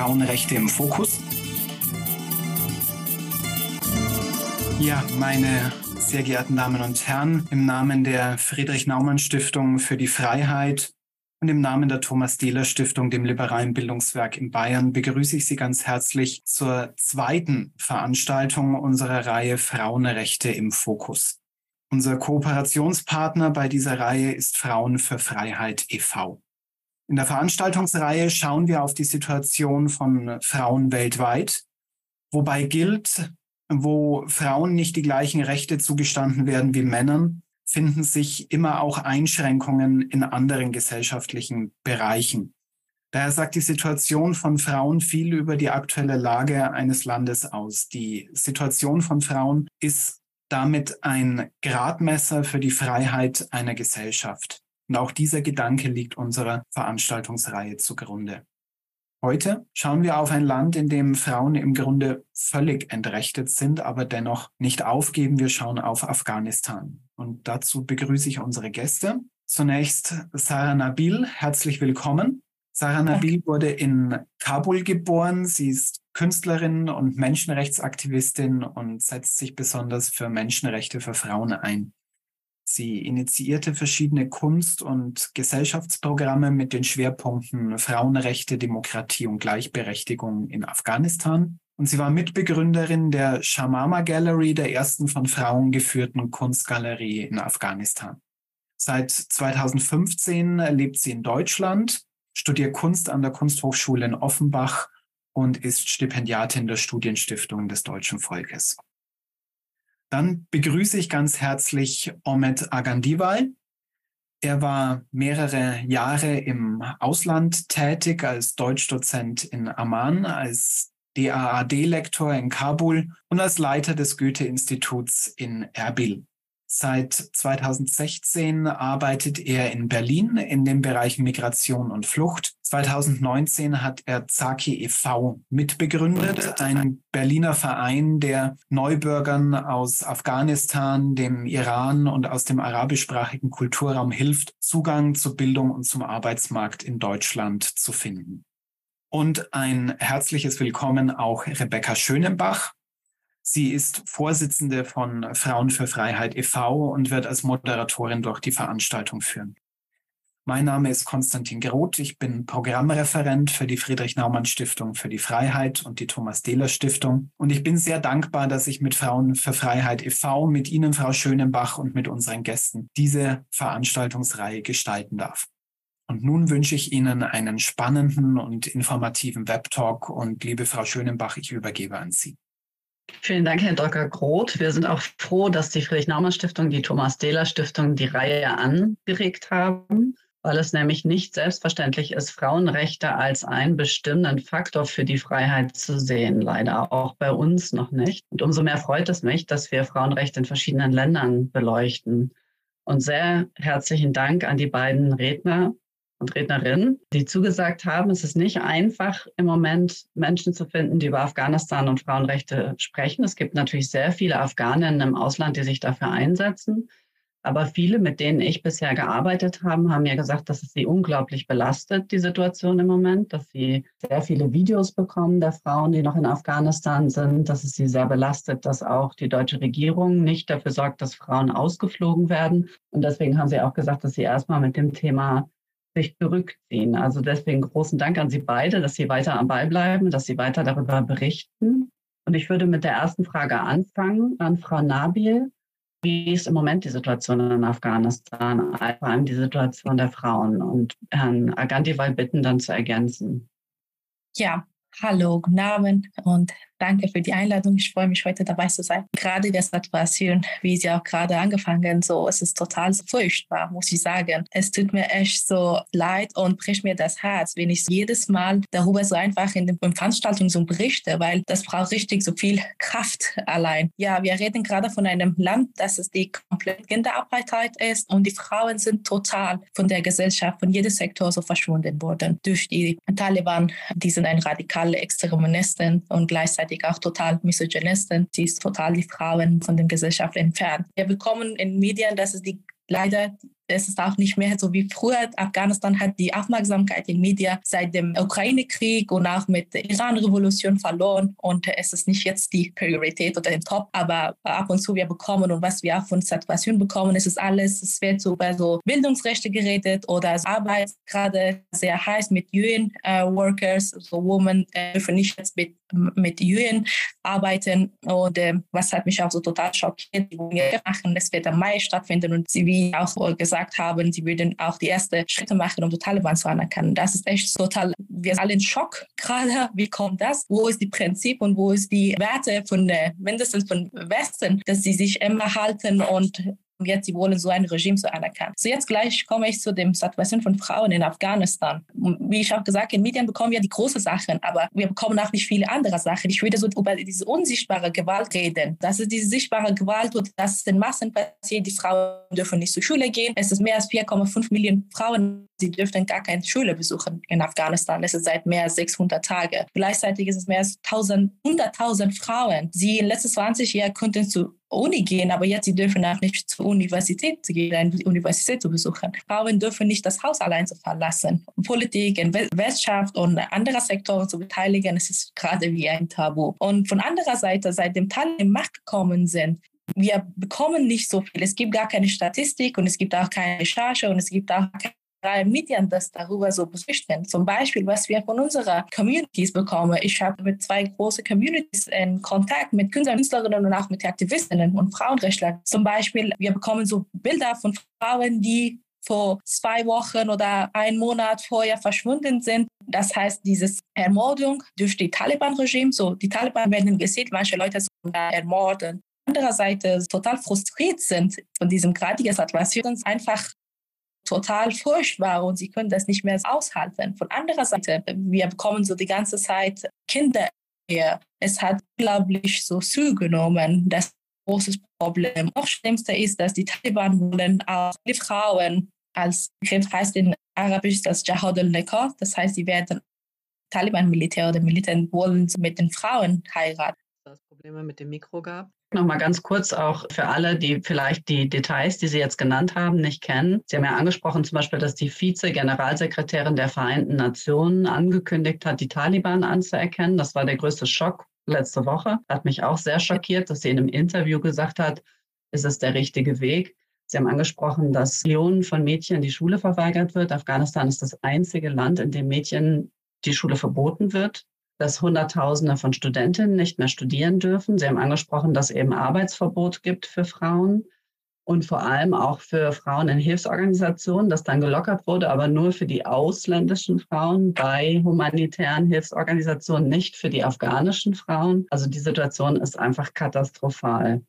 Frauenrechte im Fokus. Ja, meine sehr geehrten Damen und Herren, im Namen der Friedrich Naumann Stiftung für die Freiheit und im Namen der Thomas Dehler Stiftung, dem liberalen Bildungswerk in Bayern, begrüße ich Sie ganz herzlich zur zweiten Veranstaltung unserer Reihe Frauenrechte im Fokus. Unser Kooperationspartner bei dieser Reihe ist Frauen für Freiheit e.V. In der Veranstaltungsreihe schauen wir auf die Situation von Frauen weltweit, wobei gilt, wo Frauen nicht die gleichen Rechte zugestanden werden wie Männern, finden sich immer auch Einschränkungen in anderen gesellschaftlichen Bereichen. Daher sagt die Situation von Frauen viel über die aktuelle Lage eines Landes aus. Die Situation von Frauen ist damit ein Gradmesser für die Freiheit einer Gesellschaft. Und auch dieser Gedanke liegt unserer Veranstaltungsreihe zugrunde. Heute schauen wir auf ein Land, in dem Frauen im Grunde völlig entrechtet sind, aber dennoch nicht aufgeben. Wir schauen auf Afghanistan. Und dazu begrüße ich unsere Gäste. Zunächst Sarah Nabil, herzlich willkommen. Sarah Nabil wurde in Kabul geboren. Sie ist Künstlerin und Menschenrechtsaktivistin und setzt sich besonders für Menschenrechte für Frauen ein. Sie initiierte verschiedene Kunst- und Gesellschaftsprogramme mit den Schwerpunkten Frauenrechte, Demokratie und Gleichberechtigung in Afghanistan. Und sie war Mitbegründerin der Shamama Gallery, der ersten von Frauen geführten Kunstgalerie in Afghanistan. Seit 2015 lebt sie in Deutschland, studiert Kunst an der Kunsthochschule in Offenbach und ist Stipendiatin der Studienstiftung des deutschen Volkes. Dann begrüße ich ganz herzlich Omet Agandival. Er war mehrere Jahre im Ausland tätig als Deutschdozent in Amman, als DAAD-Lektor in Kabul und als Leiter des Goethe-Instituts in Erbil. Seit 2016 arbeitet er in Berlin in dem Bereich Migration und Flucht. 2019 hat er Zaki e.V. mitbegründet, ein Berliner Verein, der Neubürgern aus Afghanistan, dem Iran und aus dem arabischsprachigen Kulturraum hilft, Zugang zur Bildung und zum Arbeitsmarkt in Deutschland zu finden. Und ein herzliches Willkommen auch Rebecca Schönenbach. Sie ist Vorsitzende von Frauen für Freiheit e.V. und wird als Moderatorin durch die Veranstaltung führen. Mein Name ist Konstantin Groth. Ich bin Programmreferent für die Friedrich Naumann Stiftung für die Freiheit und die Thomas Dehler Stiftung. Und ich bin sehr dankbar, dass ich mit Frauen für Freiheit e.V., mit Ihnen, Frau Schönenbach, und mit unseren Gästen diese Veranstaltungsreihe gestalten darf. Und nun wünsche ich Ihnen einen spannenden und informativen Webtalk. Und liebe Frau Schönenbach, ich übergebe an Sie. Vielen Dank, Herr Dr. Groth. Wir sind auch froh, dass die Friedrich-Naumann-Stiftung, die Thomas-Dehler-Stiftung die Reihe angeregt haben, weil es nämlich nicht selbstverständlich ist, Frauenrechte als einen bestimmenden Faktor für die Freiheit zu sehen. Leider auch bei uns noch nicht. Und umso mehr freut es mich, dass wir Frauenrechte in verschiedenen Ländern beleuchten. Und sehr herzlichen Dank an die beiden Redner und Rednerinnen, die zugesagt haben, es ist nicht einfach im Moment Menschen zu finden, die über Afghanistan und Frauenrechte sprechen. Es gibt natürlich sehr viele Afghaninnen im Ausland, die sich dafür einsetzen. Aber viele, mit denen ich bisher gearbeitet habe, haben mir gesagt, dass es sie unglaublich belastet, die Situation im Moment, dass sie sehr viele Videos bekommen der Frauen, die noch in Afghanistan sind, dass es sie sehr belastet, dass auch die deutsche Regierung nicht dafür sorgt, dass Frauen ausgeflogen werden. Und deswegen haben sie auch gesagt, dass sie erstmal mit dem Thema sich zurückziehen. Also deswegen großen Dank an Sie beide, dass Sie weiter am Ball bleiben, dass Sie weiter darüber berichten. Und ich würde mit der ersten Frage anfangen an Frau Nabil. Wie ist im Moment die Situation in Afghanistan, vor allem die Situation der Frauen? Und Herrn Agandival bitten dann zu ergänzen. Ja, hallo, guten Abend und Danke für die Einladung. Ich freue mich, heute dabei zu sein. Gerade der Situation, wie Sie auch gerade angefangen, so, es ist total furchtbar, muss ich sagen. Es tut mir echt so leid und bricht mir das Herz, wenn ich jedes Mal darüber so einfach in den Veranstaltungen so berichte, weil das braucht richtig so viel Kraft allein. Ja, wir reden gerade von einem Land, das es die komplette Kinderapartheid ist und die Frauen sind total von der Gesellschaft, von jedem Sektor so verschwunden worden durch die Taliban. Die sind ein radikale Extremisten und gleichzeitig gleichzeitig auch total Misogynisten. Sie ist total die Frauen von der Gesellschaft entfernt. Wir bekommen in Medien, dass es die leider es ist auch nicht mehr so wie früher. Afghanistan hat die Aufmerksamkeit in Medien seit dem Ukraine-Krieg und auch mit der Iran-Revolution verloren. Und es ist nicht jetzt die Priorität oder den Top, aber ab und zu wir bekommen und was wir auch von Situation bekommen, es ist alles, es wird so über so Bildungsrechte geredet oder Arbeit gerade sehr heiß mit UN-Workers, uh, so Women äh, dürfen nicht jetzt mit mit UN arbeiten. Und äh, was hat mich auch so total schockiert, die machen, das wird im Mai stattfinden und wie auch gesagt haben, sie würden auch die ersten Schritte machen, um die Taliban zu anerkennen. Das ist echt total, wir sind alle in Schock gerade. Wie kommt das? Wo ist die Prinzip und wo ist die Werte von, mindestens von Westen, dass sie sich immer halten und und jetzt sie wollen so ein Regime zu anerkennen. So jetzt gleich komme ich zu dem Situation von Frauen in Afghanistan. Wie ich auch gesagt, in Medien bekommen wir die großen Sachen, aber wir bekommen auch nicht viele andere Sachen. Ich würde so über diese unsichtbare Gewalt reden. Das ist diese sichtbare Gewalt und das ist in Massen passiert. Die Frauen dürfen nicht zur Schule gehen. Es ist mehr als 4,5 Millionen Frauen, die dürfen gar keine Schule besuchen in Afghanistan. Es ist seit mehr als 600 Tagen. Gleichzeitig ist es mehr als 1000, 100.000 Frauen, die in den letzten 20 Jahren konnten zu Uni gehen, aber jetzt sie dürfen auch nicht zur Universität gehen, eine Universität zu besuchen. Frauen dürfen nicht das Haus allein zu verlassen. Politik, Wirtschaft und andere Sektoren zu beteiligen, es ist gerade wie ein Tabu. Und von anderer Seite, seit dem Taliban in Macht gekommen sind, wir bekommen nicht so viel. Es gibt gar keine Statistik und es gibt auch keine Recherche und es gibt auch keine Medien das darüber so berichten. Zum Beispiel, was wir von unserer Communities bekommen. Ich habe mit zwei großen Communities in Kontakt mit Künstlerinnen und auch mit Aktivistinnen und Frauenrechtlern. Zum Beispiel, wir bekommen so Bilder von Frauen, die vor zwei Wochen oder einen Monat vorher verschwunden sind. Das heißt, diese Ermordung durch die Taliban-Regime, so die Taliban werden gesehen, manche Leute sind ermordet. Andererseits total frustriert sind von diesem gradigen Situation, einfach total furchtbar und sie können das nicht mehr aushalten. Von anderer Seite, wir bekommen so die ganze Zeit Kinder her. Es hat unglaublich so zugenommen. Das große Problem. Auch schlimmste ist, dass die Taliban wollen auch die Frauen als Begriff heißt in Arabisch das Jahad al-Nikah. Das heißt, sie werden Taliban-Militär oder Militär wollen mit den Frauen heiraten. Das Probleme mit dem Mikro gab. Nochmal ganz kurz auch für alle, die vielleicht die Details, die Sie jetzt genannt haben, nicht kennen. Sie haben ja angesprochen zum Beispiel, dass die Vize-Generalsekretärin der Vereinten Nationen angekündigt hat, die Taliban anzuerkennen. Das war der größte Schock letzte Woche. Hat mich auch sehr schockiert, dass sie in einem Interview gesagt hat, ist es der richtige Weg. Sie haben angesprochen, dass Millionen von Mädchen die Schule verweigert wird. Afghanistan ist das einzige Land, in dem Mädchen die Schule verboten wird dass Hunderttausende von Studentinnen nicht mehr studieren dürfen. Sie haben angesprochen, dass es eben Arbeitsverbot gibt für Frauen und vor allem auch für Frauen in Hilfsorganisationen, das dann gelockert wurde, aber nur für die ausländischen Frauen bei humanitären Hilfsorganisationen, nicht für die afghanischen Frauen. Also die Situation ist einfach katastrophal.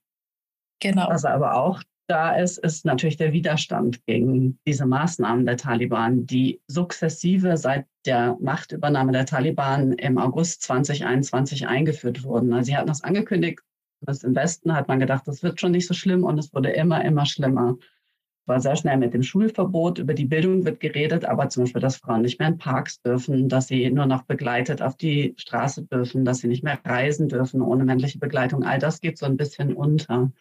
Genau. Was aber auch da ist, ist natürlich der Widerstand gegen diese Maßnahmen der Taliban, die sukzessive seit der Machtübernahme der Taliban im August 2021 eingeführt wurden. Also sie hatten das angekündigt, das im Westen hat man gedacht, das wird schon nicht so schlimm und es wurde immer, immer schlimmer. War sehr schnell mit dem Schulverbot, über die Bildung wird geredet, aber zum Beispiel, dass Frauen nicht mehr in Parks dürfen, dass sie nur noch begleitet auf die Straße dürfen, dass sie nicht mehr reisen dürfen ohne männliche Begleitung. All das geht so ein bisschen unter.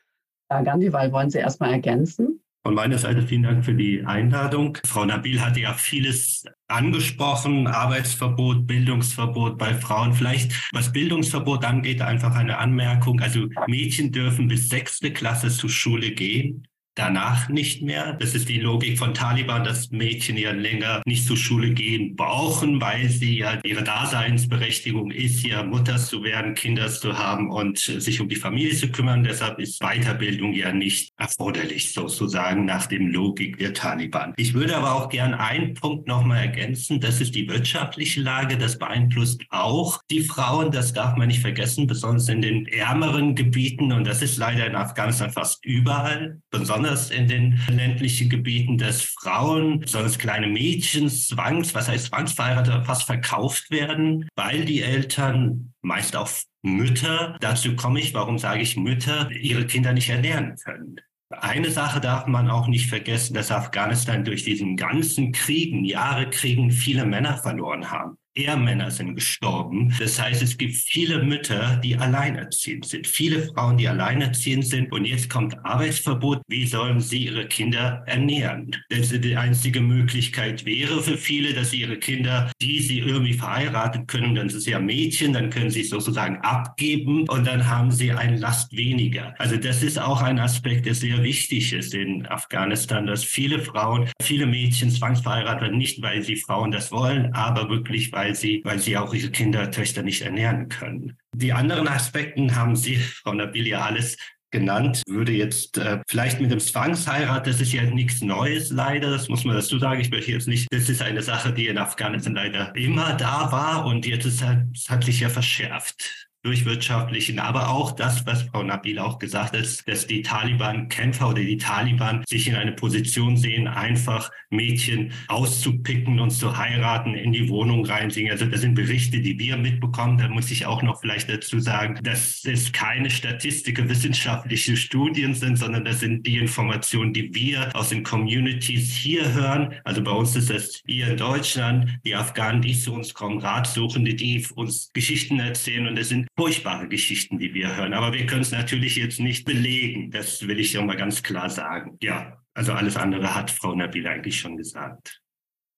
Gandival, wollen Sie erstmal ergänzen? Von meiner Seite vielen Dank für die Einladung. Frau Nabil hatte ja vieles angesprochen, Arbeitsverbot, Bildungsverbot bei Frauen. Vielleicht, was Bildungsverbot angeht, einfach eine Anmerkung. Also Mädchen dürfen bis sechste Klasse zur Schule gehen danach nicht mehr. Das ist die Logik von Taliban, dass Mädchen ja länger nicht zur Schule gehen brauchen, weil sie ja ihre Daseinsberechtigung ist, ja Mutter zu werden, Kinder zu haben und sich um die Familie zu kümmern. Deshalb ist Weiterbildung ja nicht erforderlich, sozusagen nach dem Logik der Taliban. Ich würde aber auch gern einen Punkt nochmal ergänzen. Das ist die wirtschaftliche Lage. Das beeinflusst auch die Frauen. Das darf man nicht vergessen, besonders in den ärmeren Gebieten. Und das ist leider in Afghanistan fast überall, besonders besonders in den ländlichen Gebieten, dass Frauen, besonders kleine Mädchen, zwangs, was heißt zwangsverheiratet, fast verkauft werden, weil die Eltern, meist auch Mütter, dazu komme ich, warum sage ich Mütter, ihre Kinder nicht ernähren können. Eine Sache darf man auch nicht vergessen, dass Afghanistan durch diesen ganzen Kriegen, Jahre Kriegen, viele Männer verloren haben. Ehemänner sind gestorben. Das heißt, es gibt viele Mütter, die alleinerziehend sind, viele Frauen, die alleinerziehend sind. Und jetzt kommt Arbeitsverbot. Wie sollen sie ihre Kinder ernähren? Das die einzige Möglichkeit wäre für viele, dass sie ihre Kinder, die sie irgendwie verheiratet können, dann sind sie ja Mädchen, dann können sie sozusagen abgeben und dann haben sie eine Last weniger. Also das ist auch ein Aspekt, der sehr wichtig ist in Afghanistan, dass viele Frauen, viele Mädchen zwangsverheiratet werden, nicht weil sie Frauen das wollen, aber wirklich, weil sie, weil sie auch ihre Kinder, Töchter nicht ernähren können. Die anderen Aspekten haben Sie, Frau Nabilia, alles genannt, würde jetzt äh, vielleicht mit dem Zwangsheirat, das ist ja nichts Neues leider, das muss man dazu sagen. Ich möchte jetzt nicht, das ist eine Sache, die in Afghanistan leider immer da war und jetzt ist halt, hat sich ja verschärft durch wirtschaftlichen, aber auch das, was Frau Nabil auch gesagt hat, dass die Taliban-Kämpfer oder die Taliban sich in eine Position sehen, einfach Mädchen auszupicken und zu heiraten, in die Wohnung reinziehen. Also das sind Berichte, die wir mitbekommen. Da muss ich auch noch vielleicht dazu sagen, dass es keine Statistik, wissenschaftliche Studien sind, sondern das sind die Informationen, die wir aus den Communities hier hören. Also bei uns ist das hier in Deutschland, die Afghanen, die zu uns kommen, Ratsuchende, die uns Geschichten erzählen und das sind furchtbare Geschichten, die wir hören. Aber wir können es natürlich jetzt nicht belegen. Das will ich ja mal ganz klar sagen. Ja, also alles andere hat Frau Nabil eigentlich schon gesagt.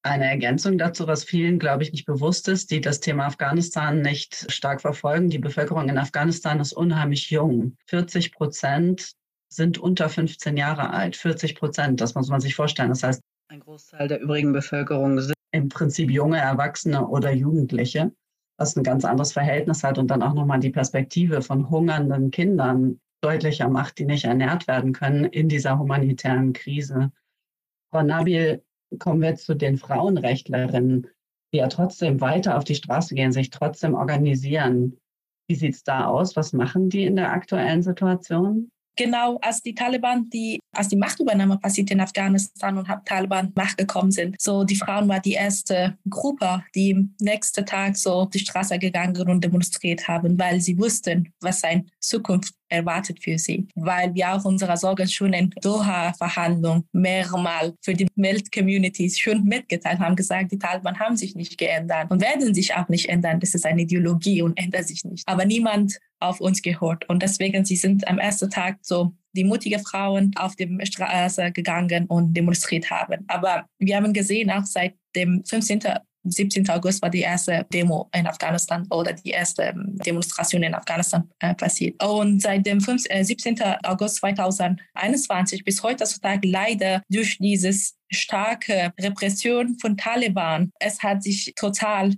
Eine Ergänzung dazu, was vielen, glaube ich, nicht bewusst ist, die das Thema Afghanistan nicht stark verfolgen. Die Bevölkerung in Afghanistan ist unheimlich jung. 40 Prozent sind unter 15 Jahre alt. 40 Prozent, das muss man sich vorstellen. Das heißt, ein Großteil der übrigen Bevölkerung sind im Prinzip junge Erwachsene oder Jugendliche was ein ganz anderes Verhältnis hat und dann auch nochmal die Perspektive von hungernden Kindern deutlicher macht, die nicht ernährt werden können in dieser humanitären Krise. Frau Nabil, kommen wir zu den Frauenrechtlerinnen, die ja trotzdem weiter auf die Straße gehen, sich trotzdem organisieren. Wie sieht es da aus? Was machen die in der aktuellen Situation? Genau als die Taliban, die als die Machtübernahme passiert in Afghanistan und Taliban Macht gekommen sind. So die Frauen war die erste Gruppe, die am nächsten Tag so auf die Straße gegangen und demonstriert haben, weil sie wussten, was seine Zukunft erwartet für sie. Weil wir auch unsere Sorgen schon in Doha-Verhandlungen mehrmals für die Welt-Communities schon mitgeteilt haben, gesagt, die Taliban haben sich nicht geändert und werden sich auch nicht ändern. Das ist eine Ideologie und ändert sich nicht. Aber niemand auf uns gehört. Und deswegen, sie sind am ersten Tag so die mutige Frauen auf die Straße gegangen und demonstriert haben. Aber wir haben gesehen, auch seit dem 15. 17. August war die erste Demo in Afghanistan oder die erste ähm, Demonstration in Afghanistan äh, passiert. Und seit dem 5, äh, 17. August 2021 bis heutzutage leider durch dieses starke Repression von Taliban, es hat sich total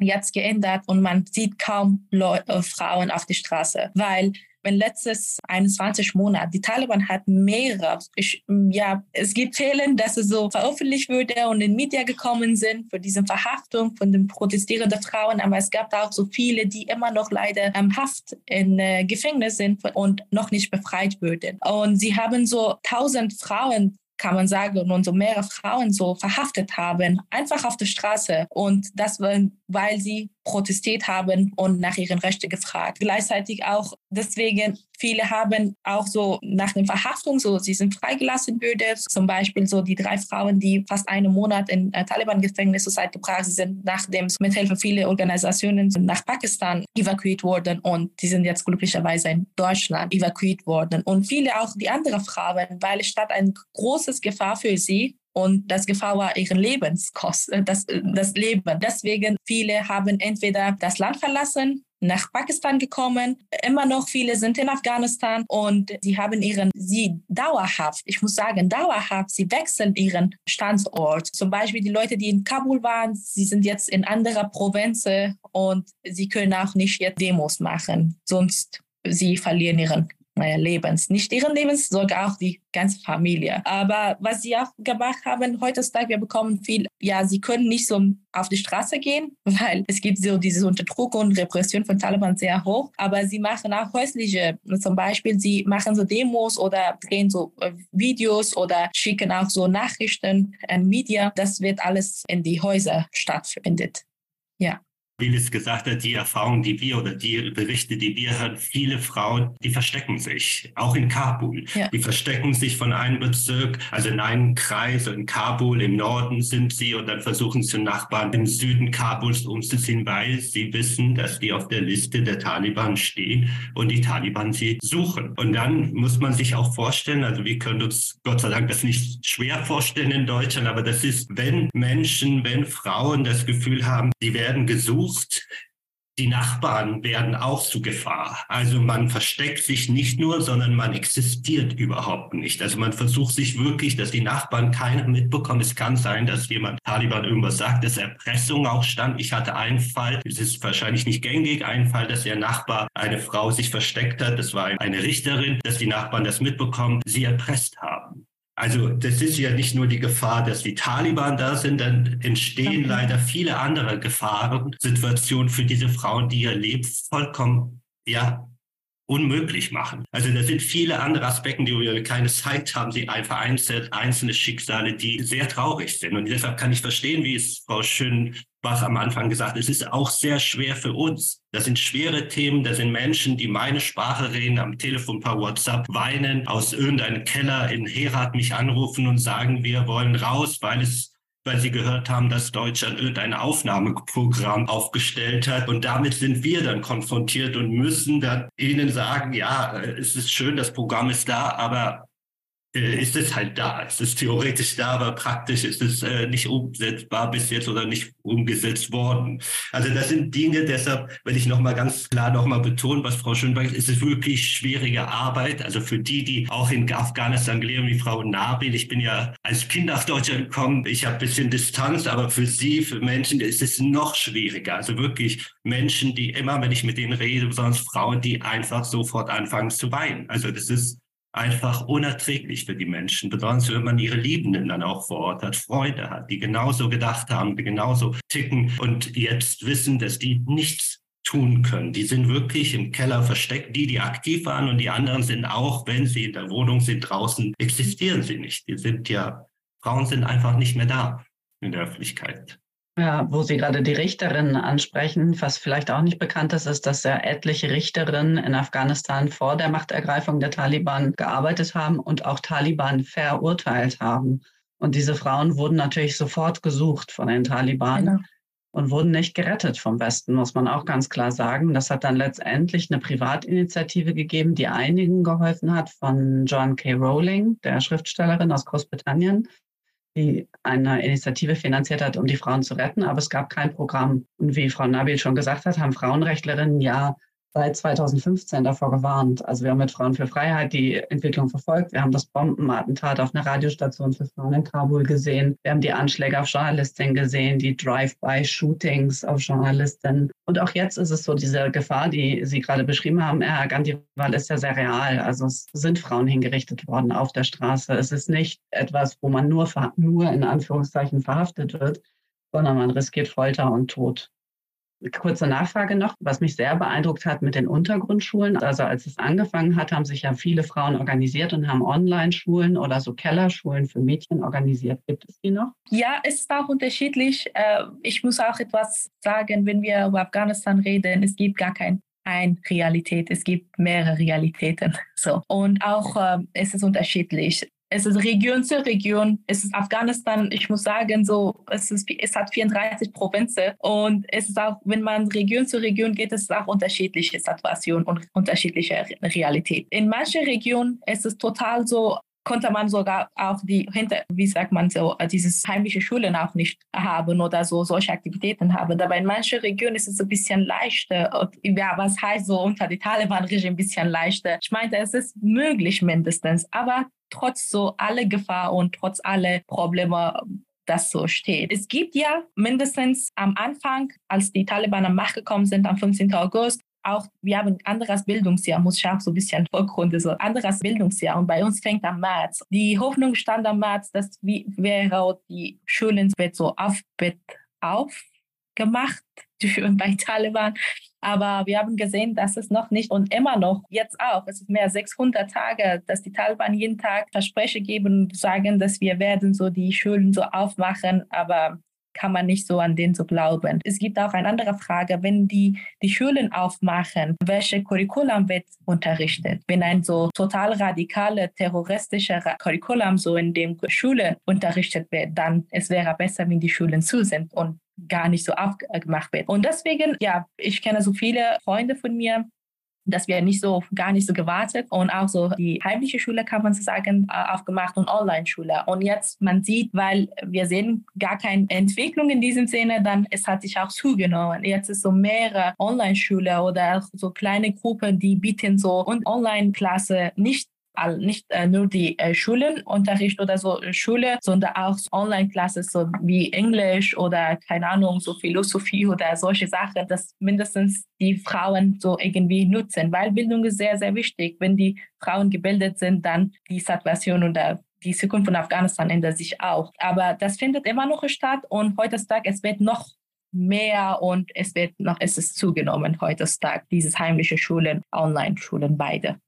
jetzt geändert und man sieht kaum Leute, äh, Frauen auf der Straße, weil wenn letztes 21 Monate die Taliban hat mehrere, ich, ja, es gibt Fälle, dass es so veröffentlicht wurde und in Medien gekommen sind für diese Verhaftung von den protestierenden Frauen, aber es gab auch so viele, die immer noch leider am Haft in äh, Gefängnis sind und noch nicht befreit wurden. Und sie haben so 1000 Frauen kann man sagen, und so mehrere Frauen so verhaftet haben, einfach auf der Straße. Und das, weil sie protestiert haben und nach ihren Rechten gefragt. Gleichzeitig auch deswegen, viele haben auch so nach der Verhaftung, so sie sind freigelassen würde, zum Beispiel so die drei Frauen, die fast einen Monat in äh, Taliban-Gefängnis zurzeit gebracht sind, nachdem mithilfe vieler Organisationen nach Pakistan evakuiert wurden und die sind jetzt glücklicherweise in Deutschland evakuiert worden. Und viele auch die anderen Frauen, weil statt ein großes Gefahr für sie und das Gefahr war ihren Lebenskost, äh, das, äh, das Leben. Deswegen viele haben entweder das Land verlassen, nach Pakistan gekommen. Immer noch viele sind in Afghanistan und sie haben ihren, sie dauerhaft, ich muss sagen, dauerhaft, sie wechseln ihren Standort. Zum Beispiel die Leute, die in Kabul waren, sie sind jetzt in anderer Provinz und sie können auch nicht jetzt Demos machen, sonst sie verlieren ihren Lebens. Nicht ihren Lebens, sogar auch die ganze Familie. Aber was sie auch gemacht haben, heutzutage, wir bekommen viel, ja, sie können nicht so auf die Straße gehen, weil es gibt so diese Unterdrückung und Repression von Taliban sehr hoch. Aber sie machen auch häusliche, zum Beispiel, sie machen so Demos oder drehen so äh, Videos oder schicken auch so Nachrichten an Media. Das wird alles in die Häuser stattfindet. Ja. Willis gesagt hat, die Erfahrung, die wir oder die Berichte, die wir hören, viele Frauen, die verstecken sich, auch in Kabul. Ja. Die verstecken sich von einem Bezirk, also in einem Kreis, in Kabul im Norden sind sie und dann versuchen sie Nachbarn im Süden Kabuls umzuziehen, weil sie wissen, dass die auf der Liste der Taliban stehen und die Taliban sie suchen. Und dann muss man sich auch vorstellen, also wir können uns Gott sei Dank das nicht schwer vorstellen in Deutschland, aber das ist, wenn Menschen, wenn Frauen das Gefühl haben, die werden gesucht, die Nachbarn werden auch zu Gefahr. Also man versteckt sich nicht nur, sondern man existiert überhaupt nicht. Also man versucht sich wirklich, dass die Nachbarn keiner mitbekommen. Es kann sein, dass jemand Taliban irgendwas sagt, dass Erpressung auch stand. Ich hatte einen Fall, es ist wahrscheinlich nicht gängig, einen Fall, dass der Nachbar eine Frau sich versteckt hat. Das war eine Richterin, dass die Nachbarn das mitbekommen, sie erpresst haben. Also das ist ja nicht nur die Gefahr, dass die Taliban da sind, dann entstehen okay. leider viele andere Gefahrensituationen für diese Frauen, die ihr Leben vollkommen ja, unmöglich machen. Also da sind viele andere Aspekte, die wir keine Zeit haben, sie einfach einzelne, einzelne Schicksale, die sehr traurig sind. Und deshalb kann ich verstehen, wie es Frau Schönbach am Anfang gesagt es ist auch sehr schwer für uns. Das sind schwere Themen, das sind Menschen, die meine Sprache reden, am Telefon per WhatsApp weinen, aus irgendeinem Keller in Herat mich anrufen und sagen, wir wollen raus, weil es weil sie gehört haben, dass Deutschland irgendein Aufnahmeprogramm aufgestellt hat. Und damit sind wir dann konfrontiert und müssen dann ihnen sagen, ja, es ist schön, das Programm ist da, aber ist es halt da. Es ist theoretisch da, aber praktisch ist es äh, nicht umsetzbar bis jetzt oder nicht umgesetzt worden. Also das sind Dinge, deshalb will ich nochmal ganz klar nochmal betonen, was Frau Schönberg ist, es ist wirklich schwierige Arbeit. Also für die, die auch in Afghanistan leben, wie Frau Nabil, ich bin ja als Kind nach Deutschland gekommen, ich habe ein bisschen Distanz, aber für sie, für Menschen ist es noch schwieriger. Also wirklich Menschen, die immer, wenn ich mit denen rede, besonders Frauen, die einfach sofort anfangen zu weinen. Also das ist einfach unerträglich für die Menschen, besonders wenn man ihre Liebenden dann auch vor Ort hat, Freunde hat, die genauso gedacht haben, die genauso ticken und jetzt wissen, dass die nichts tun können. Die sind wirklich im Keller versteckt, die, die aktiv waren und die anderen sind auch, wenn sie in der Wohnung sind, draußen, existieren sie nicht. Die sind ja, Frauen sind einfach nicht mehr da in der Öffentlichkeit. Ja, wo Sie gerade die Richterinnen ansprechen, was vielleicht auch nicht bekannt ist, ist, dass ja etliche Richterinnen in Afghanistan vor der Machtergreifung der Taliban gearbeitet haben und auch Taliban verurteilt haben. Und diese Frauen wurden natürlich sofort gesucht von den Taliban genau. und wurden nicht gerettet vom Westen, muss man auch ganz klar sagen. Das hat dann letztendlich eine Privatinitiative gegeben, die einigen geholfen hat, von John K. Rowling, der Schriftstellerin aus Großbritannien, die eine Initiative finanziert hat, um die Frauen zu retten, aber es gab kein Programm. Und wie Frau Nabil schon gesagt hat, haben Frauenrechtlerinnen ja seit 2015 davor gewarnt. Also wir haben mit Frauen für Freiheit die Entwicklung verfolgt. Wir haben das Bombenattentat auf einer Radiostation für Frauen in Kabul gesehen. Wir haben die Anschläge auf Journalistinnen gesehen, die Drive-by-Shootings auf Journalistinnen. Und auch jetzt ist es so, diese Gefahr, die Sie gerade beschrieben haben, Herr Gandival, ist ja sehr real. Also es sind Frauen hingerichtet worden auf der Straße. Es ist nicht etwas, wo man nur, nur in Anführungszeichen verhaftet wird, sondern man riskiert Folter und Tod. Kurze Nachfrage noch, was mich sehr beeindruckt hat mit den Untergrundschulen. Also als es angefangen hat, haben sich ja viele Frauen organisiert und haben Online-Schulen oder so Kellerschulen für Mädchen organisiert. Gibt es die noch? Ja, es ist auch unterschiedlich. Äh, ich muss auch etwas sagen, wenn wir über Afghanistan reden, es gibt gar kein eine Realität. Es gibt mehrere Realitäten. So. Und auch äh, es ist unterschiedlich es ist Region zu Region. Es ist Afghanistan, ich muss sagen, so, es, ist, es hat 34 Provinzen und es ist auch, wenn man Region zu Region geht, es ist auch unterschiedliche Situationen und unterschiedliche Realität. In manchen Regionen ist es total so, konnte man sogar auch die hinter, wie sagt man so, dieses heimliche Schulen auch nicht haben oder so solche Aktivitäten haben. Aber in manchen Regionen ist es ein bisschen leichter. Und, ja, was heißt so unter die Taliban-Regime ein bisschen leichter? Ich meinte, es ist möglich mindestens, aber trotz so alle Gefahr und trotz alle Probleme das so steht. Es gibt ja mindestens am Anfang, als die Taliban am Macht gekommen sind, am 15. August, auch, wir haben ein anderes Bildungsjahr, muss ich auch so ein bisschen Vorgrund, so anderes Bildungsjahr. Und bei uns fängt am März. Die Hoffnung stand am März, dass wie, wäre die Schulen so auf Bett aufgemacht bei Taliban. Aber wir haben gesehen, dass es noch nicht und immer noch, jetzt auch, es ist mehr als 600 Tage, dass die Taliban jeden Tag Versprechen geben und sagen, dass wir werden so die Schulen so aufmachen. Aber kann man nicht so an den so glauben. Es gibt auch eine andere Frage, wenn die die Schulen aufmachen, welche Curriculum wird unterrichtet? Wenn ein so total radikale terroristische Curriculum so in dem Schule unterrichtet wird, dann es wäre besser, wenn die Schulen zu sind und gar nicht so aufgemacht wird. Und deswegen, ja, ich kenne so viele Freunde von mir, dass wir nicht so, gar nicht so gewartet und auch so die heimliche Schule, kann man so sagen, äh, aufgemacht und Online-Schule. Und jetzt, man sieht, weil wir sehen gar keine Entwicklung in diesem Sinne, dann es hat sich auch zugenommen. Jetzt ist so mehrere Online-Schule oder so kleine Gruppen, die bieten so und Online-Klasse nicht nicht äh, nur die äh, Schulenunterricht oder so äh, Schule, sondern auch Online-Classes so wie Englisch oder keine Ahnung, so Philosophie oder solche Sachen, dass mindestens die Frauen so irgendwie nutzen, weil Bildung ist sehr, sehr wichtig. Wenn die Frauen gebildet sind, dann die Situation oder die Zukunft von Afghanistan ändert sich auch. Aber das findet immer noch statt und heutzutage es wird noch mehr und es wird noch, es ist zugenommen heutzutage, dieses heimliche Schulen, Online-Schulen, beide.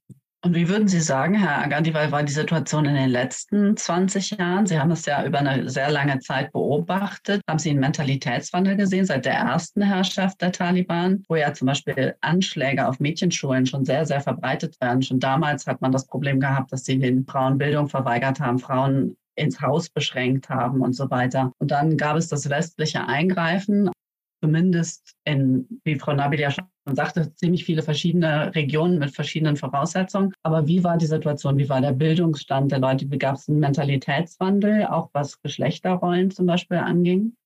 Und wie würden Sie sagen, Herr Agandiwal, war die Situation in den letzten 20 Jahren? Sie haben es ja über eine sehr lange Zeit beobachtet. Haben Sie einen Mentalitätswandel gesehen seit der ersten Herrschaft der Taliban, wo ja zum Beispiel Anschläge auf Mädchenschulen schon sehr, sehr verbreitet werden? Schon damals hat man das Problem gehabt, dass sie den Frauen Bildung verweigert haben, Frauen ins Haus beschränkt haben und so weiter. Und dann gab es das westliche Eingreifen, zumindest in, wie Frau Nabil ja schon sagte, ziemlich viele verschiedene Regionen mit verschiedenen Voraussetzungen. Aber wie war die Situation? Wie war der Bildungsstand der Leute? Wie gab es einen Mentalitätswandel, auch was Geschlechterrollen zum Beispiel anging?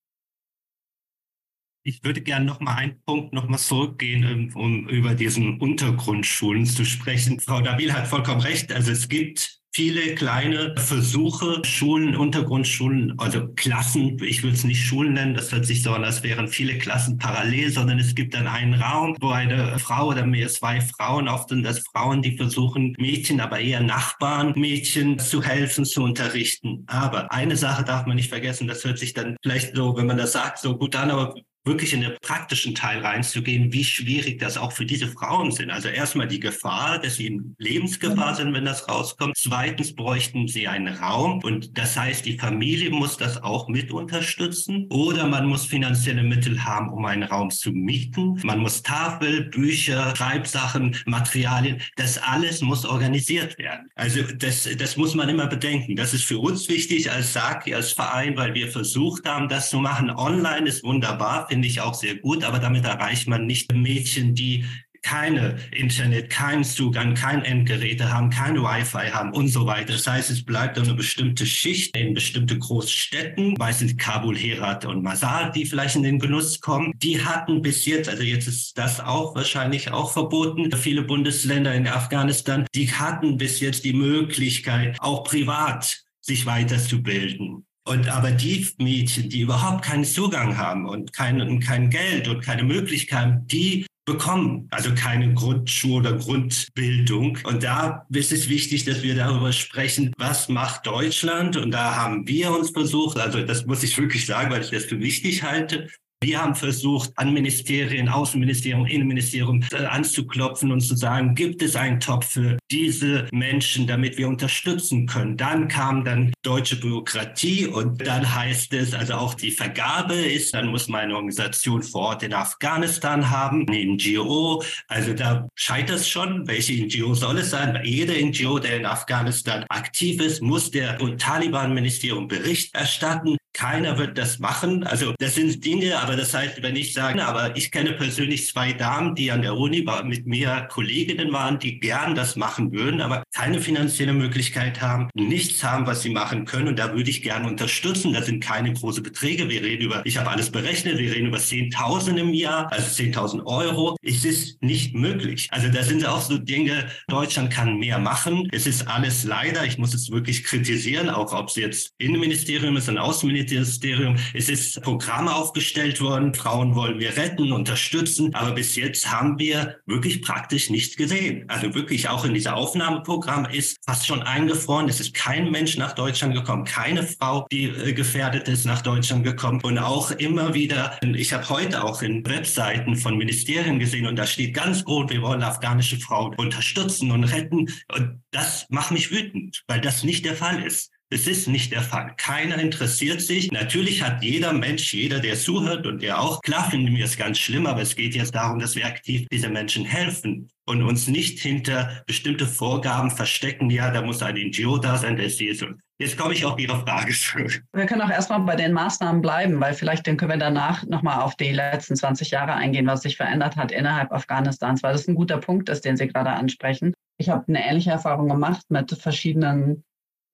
Ich würde gerne noch mal einen Punkt noch mal zurückgehen, um, um über diesen Untergrundschulen zu sprechen. Frau Dabil hat vollkommen recht. Also es gibt viele kleine Versuche, Schulen, Untergrundschulen, also Klassen, ich würde es nicht Schulen nennen, das hört sich so an, als wären viele Klassen parallel, sondern es gibt dann einen Raum, wo eine Frau oder mehr zwei Frauen, oft sind das Frauen, die versuchen, Mädchen, aber eher Nachbarn, Mädchen zu helfen, zu unterrichten. Aber eine Sache darf man nicht vergessen, das hört sich dann vielleicht so, wenn man das sagt, so gut an, aber wirklich in den praktischen Teil reinzugehen, wie schwierig das auch für diese Frauen sind. Also erstmal die Gefahr, dass sie in Lebensgefahr sind, wenn das rauskommt. Zweitens bräuchten sie einen Raum und das heißt, die Familie muss das auch mit unterstützen oder man muss finanzielle Mittel haben, um einen Raum zu mieten. Man muss Tafel, Bücher, Schreibsachen, Materialien, das alles muss organisiert werden. Also das, das muss man immer bedenken. Das ist für uns wichtig als SAKI, als Verein, weil wir versucht haben, das zu machen. Online ist wunderbar, finde ich auch sehr gut, aber damit erreicht man nicht Mädchen, die keine Internet, keinen Zugang, kein Endgeräte haben, keine Wi-Fi haben und so weiter. Das heißt, es bleibt eine bestimmte Schicht in bestimmte Großstädten, meistens Kabul, Herat und Masar, die vielleicht in den Genuss kommen. Die hatten bis jetzt, also jetzt ist das auch wahrscheinlich auch verboten, viele Bundesländer in Afghanistan, die hatten bis jetzt die Möglichkeit, auch privat sich weiterzubilden. Und aber die Mädchen, die überhaupt keinen Zugang haben und kein, kein Geld und keine Möglichkeiten, die bekommen, also keine Grundschule oder Grundbildung. Und da ist es wichtig, dass wir darüber sprechen, was macht Deutschland? Und da haben wir uns versucht, also das muss ich wirklich sagen, weil ich das für wichtig halte, wir haben versucht, an Ministerien, Außenministerium, Innenministerium äh, anzuklopfen und zu sagen, gibt es einen Topf für diese Menschen, damit wir unterstützen können. Dann kam dann deutsche Bürokratie und dann heißt es, also auch die Vergabe ist, dann muss man eine Organisation vor Ort in Afghanistan haben, eine NGO. Also da scheitert es schon. Welche NGO soll es sein? Jede NGO, der in Afghanistan aktiv ist, muss der Taliban-Ministerium Bericht erstatten. Keiner wird das machen. Also das sind Dinge, aber das heißt, wenn ich sage, aber ich kenne persönlich zwei Damen, die an der Uni mit mir Kolleginnen waren, die gern das machen würden, aber keine finanzielle Möglichkeit haben, nichts haben, was sie machen können. Und da würde ich gerne unterstützen. Das sind keine großen Beträge. Wir reden über, ich habe alles berechnet, wir reden über 10.000 im Jahr, also 10.000 Euro. Es ist nicht möglich. Also da sind auch so Dinge, Deutschland kann mehr machen. Es ist alles leider, ich muss es wirklich kritisieren, auch ob es jetzt Innenministerium ist, ein Außenministerium, Ministerium. Es ist Programme aufgestellt worden. Frauen wollen wir retten, unterstützen. Aber bis jetzt haben wir wirklich praktisch nichts gesehen. Also wirklich auch in dieser Aufnahmeprogramm ist fast schon eingefroren. Es ist kein Mensch nach Deutschland gekommen, keine Frau, die äh, gefährdet ist, nach Deutschland gekommen. Und auch immer wieder, ich habe heute auch in Webseiten von Ministerien gesehen und da steht ganz groß, wir wollen afghanische Frauen unterstützen und retten. Und das macht mich wütend, weil das nicht der Fall ist. Es ist nicht der Fall. Keiner interessiert sich. Natürlich hat jeder Mensch, jeder, der zuhört und der auch, klar finden wir es ganz schlimm, aber es geht jetzt darum, dass wir aktiv diesen Menschen helfen und uns nicht hinter bestimmte Vorgaben verstecken. Ja, da muss ein NGO da sein, der ist hier so. Jetzt komme ich auf Ihre Frage zurück. Wir können auch erstmal bei den Maßnahmen bleiben, weil vielleicht können wir danach nochmal auf die letzten 20 Jahre eingehen, was sich verändert hat innerhalb Afghanistans, weil das ein guter Punkt ist, den Sie gerade ansprechen. Ich habe eine ähnliche Erfahrung gemacht mit verschiedenen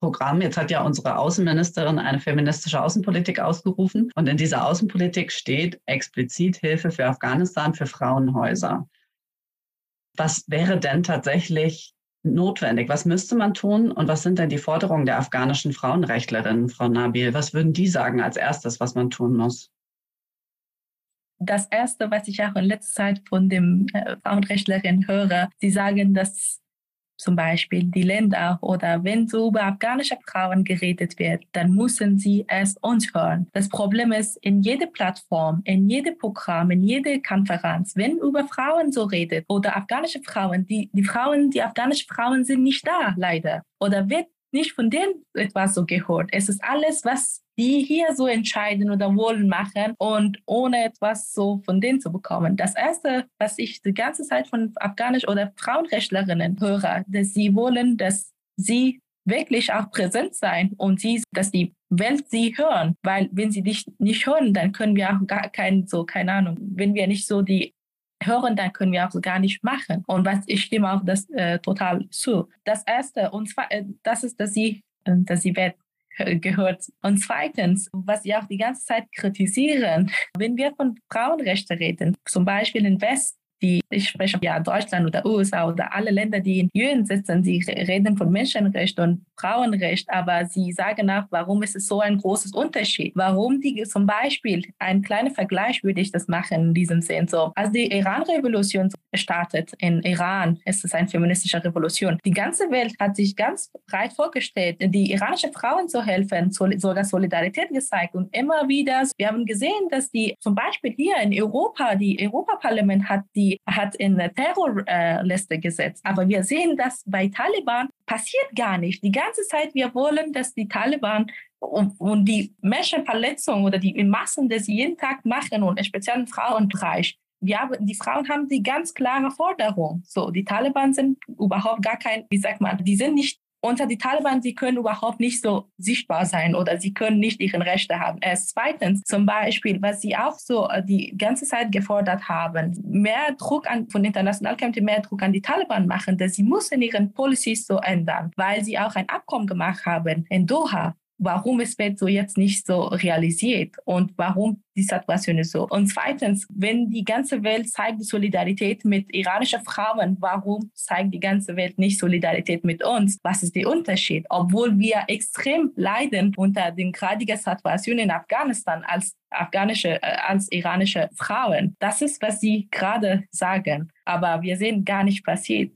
Programm. Jetzt hat ja unsere Außenministerin eine feministische Außenpolitik ausgerufen. Und in dieser Außenpolitik steht explizit Hilfe für Afghanistan, für Frauenhäuser. Was wäre denn tatsächlich notwendig? Was müsste man tun? Und was sind denn die Forderungen der afghanischen Frauenrechtlerinnen, Frau Nabil? Was würden die sagen als erstes, was man tun muss? Das Erste, was ich auch in letzter Zeit von den äh, Frauenrechtlerinnen höre, sie sagen, dass zum Beispiel die Länder oder wenn so über afghanische Frauen geredet wird, dann müssen sie es uns hören. Das Problem ist, in jeder Plattform, in jedem Programm, in jeder Konferenz, wenn über Frauen so redet oder afghanische Frauen, die, die Frauen, die afghanische Frauen sind nicht da, leider. Oder wird nicht von denen etwas so gehört. Es ist alles, was die hier so entscheiden oder wollen machen und ohne etwas so von denen zu bekommen. Das Erste, was ich die ganze Zeit von Afghanisch oder Frauenrechtlerinnen höre, dass sie wollen, dass sie wirklich auch präsent sein und sie, dass die Welt sie hören, weil wenn sie dich nicht hören, dann können wir auch gar kein, so, keine Ahnung, wenn wir nicht so die hören, dann können wir auch gar nicht machen. Und was ich stimme auch das äh, total zu. Das erste, und zwar, äh, das ist, dass sie, äh, dass sie wird äh, gehört. Und zweitens, was sie auch die ganze Zeit kritisieren, wenn wir von Frauenrechten reden, zum Beispiel in West, die, ich spreche ja Deutschland oder USA oder alle Länder, die in Jüren sitzen, sie reden von Menschenrecht und Frauenrecht, aber sie sagen auch, warum ist es so ein großes Unterschied? Warum die zum Beispiel, ein kleiner Vergleich würde ich das machen in diesem Sinn. So, als die Iran-Revolution startet in Iran, ist es eine feministische Revolution. Die ganze Welt hat sich ganz breit vorgestellt, die iranischen Frauen zu helfen, sogar Solidarität gezeigt und immer wieder, wir haben gesehen, dass die zum Beispiel hier in Europa, die Europaparlament hat die hat in eine Terrorliste gesetzt. Aber wir sehen, dass bei Taliban passiert gar nicht. Die ganze Zeit, wir wollen, dass die Taliban und, die Menschenverletzungen oder die Massen, die sie jeden Tag machen und speziell im Frauenbereich, ja, die Frauen haben die ganz klare Forderung. So, die Taliban sind überhaupt gar kein, wie sagt man, die sind nicht unter die Taliban, sie können überhaupt nicht so sichtbar sein oder sie können nicht ihre Rechte haben. Erst zweitens, zum Beispiel, was sie auch so äh, die ganze Zeit gefordert haben, mehr Druck an, von international Community, mehr Druck an die Taliban machen, dass sie müssen ihren Policies so ändern, weil sie auch ein Abkommen gemacht haben in Doha, warum es wird so jetzt nicht so realisiert und warum die Situation ist so. Und zweitens, wenn die ganze Welt zeigt Solidarität mit iranischen Frauen, warum zeigt die ganze Welt nicht Solidarität mit uns? Was ist der Unterschied? Obwohl wir extrem leiden unter den gradigen Situation in Afghanistan als afghanische, äh, als iranische Frauen. Das ist, was sie gerade sagen. Aber wir sehen gar nicht passiert.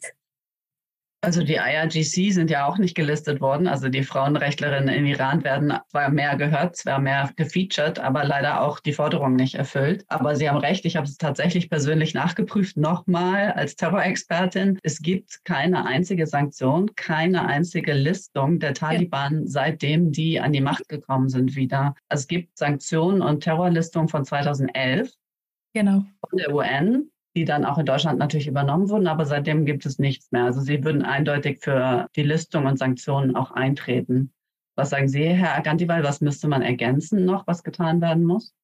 Also die IRGC sind ja auch nicht gelistet worden. Also die Frauenrechtlerinnen in Iran werden zwar mehr gehört, zwar mehr gefeatured, aber leider auch die Forderungen nicht erfüllt. Aber Sie haben recht, ich habe es tatsächlich persönlich nachgeprüft, nochmal als Terrorexpertin. Es gibt keine einzige Sanktion, keine einzige Listung der Taliban, ja. seitdem die an die Macht gekommen sind wieder. Also es gibt Sanktionen und Terrorlistungen von 2011 genau. von der UN die dann auch in Deutschland natürlich übernommen wurden, aber seitdem gibt es nichts mehr. Also Sie würden eindeutig für die Listung und Sanktionen auch eintreten. Was sagen Sie, Herr Agantival, was müsste man ergänzen noch, was getan werden muss?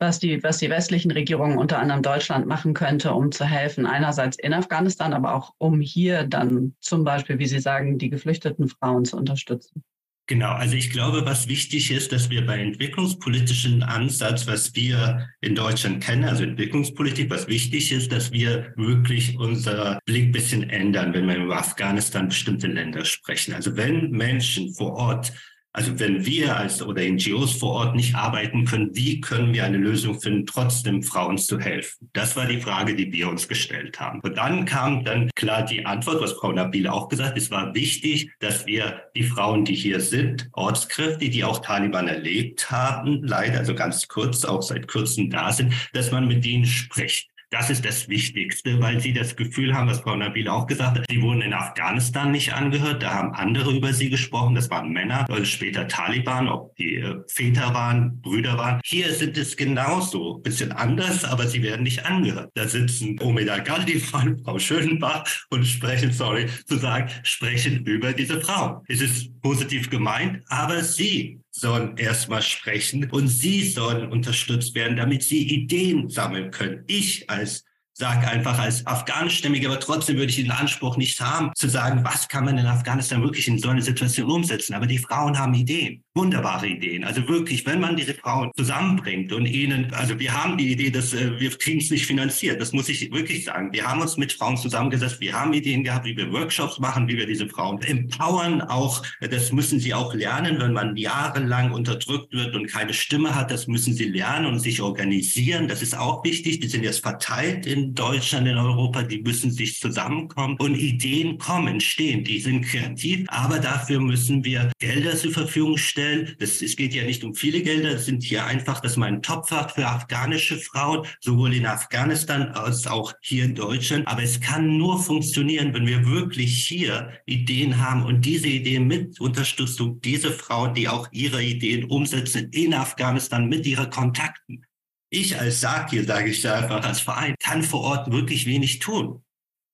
Was die, was die westlichen Regierungen, unter anderem Deutschland, machen könnte, um zu helfen, einerseits in Afghanistan, aber auch um hier dann zum Beispiel, wie Sie sagen, die geflüchteten Frauen zu unterstützen. Genau, also ich glaube, was wichtig ist, dass wir bei entwicklungspolitischen Ansatz, was wir in Deutschland kennen, also Entwicklungspolitik, was wichtig ist, dass wir wirklich unser Blick bisschen ändern, wenn wir über Afghanistan bestimmte Länder sprechen. Also wenn Menschen vor Ort also wenn wir als oder NGOs vor Ort nicht arbeiten können, wie können wir eine Lösung finden, trotzdem Frauen zu helfen? Das war die Frage, die wir uns gestellt haben. Und dann kam dann klar die Antwort, was Frau Nabil auch gesagt hat, es war wichtig, dass wir die Frauen, die hier sind, Ortskräfte, die auch Taliban erlebt haben, leider, also ganz kurz, auch seit kurzem da sind, dass man mit denen spricht. Das ist das Wichtigste, weil sie das Gefühl haben, was Frau Nabil auch gesagt hat, sie wurden in Afghanistan nicht angehört, da haben andere über sie gesprochen, das waren Männer, später Taliban, ob die äh, Väter waren, Brüder waren. Hier sind es genauso, bisschen anders, aber sie werden nicht angehört. Da sitzen Omeda Gandhi, Frau Schönbach und sprechen, sorry zu sagen, sprechen über diese Frau. Es ist positiv gemeint, aber sie sollen erstmal sprechen und sie sollen unterstützt werden, damit sie Ideen sammeln können. Ich als sage einfach als Afghanischstämmige, aber trotzdem würde ich den Anspruch nicht haben, zu sagen, was kann man in Afghanistan wirklich in so einer Situation umsetzen. Aber die Frauen haben Ideen wunderbare Ideen. Also wirklich, wenn man diese Frauen zusammenbringt und ihnen, also wir haben die Idee, dass äh, wir kriegen es nicht finanziert. Das muss ich wirklich sagen. Wir haben uns mit Frauen zusammengesetzt. Wir haben Ideen gehabt, wie wir Workshops machen, wie wir diese Frauen empowern. Auch das müssen sie auch lernen, wenn man jahrelang unterdrückt wird und keine Stimme hat. Das müssen sie lernen und sich organisieren. Das ist auch wichtig. Die sind jetzt verteilt in Deutschland, in Europa. Die müssen sich zusammenkommen und Ideen kommen, stehen. Die sind kreativ, aber dafür müssen wir Gelder zur Verfügung stellen. Das, es geht ja nicht um viele Gelder, es sind hier einfach, dass man ein Topfach für afghanische Frauen, sowohl in Afghanistan als auch hier in Deutschland. Aber es kann nur funktionieren, wenn wir wirklich hier Ideen haben und diese Ideen mit Unterstützung, diese Frauen, die auch ihre Ideen umsetzen in Afghanistan mit ihren Kontakten. Ich als Sakir, sage ich da einfach als Verein, kann vor Ort wirklich wenig tun.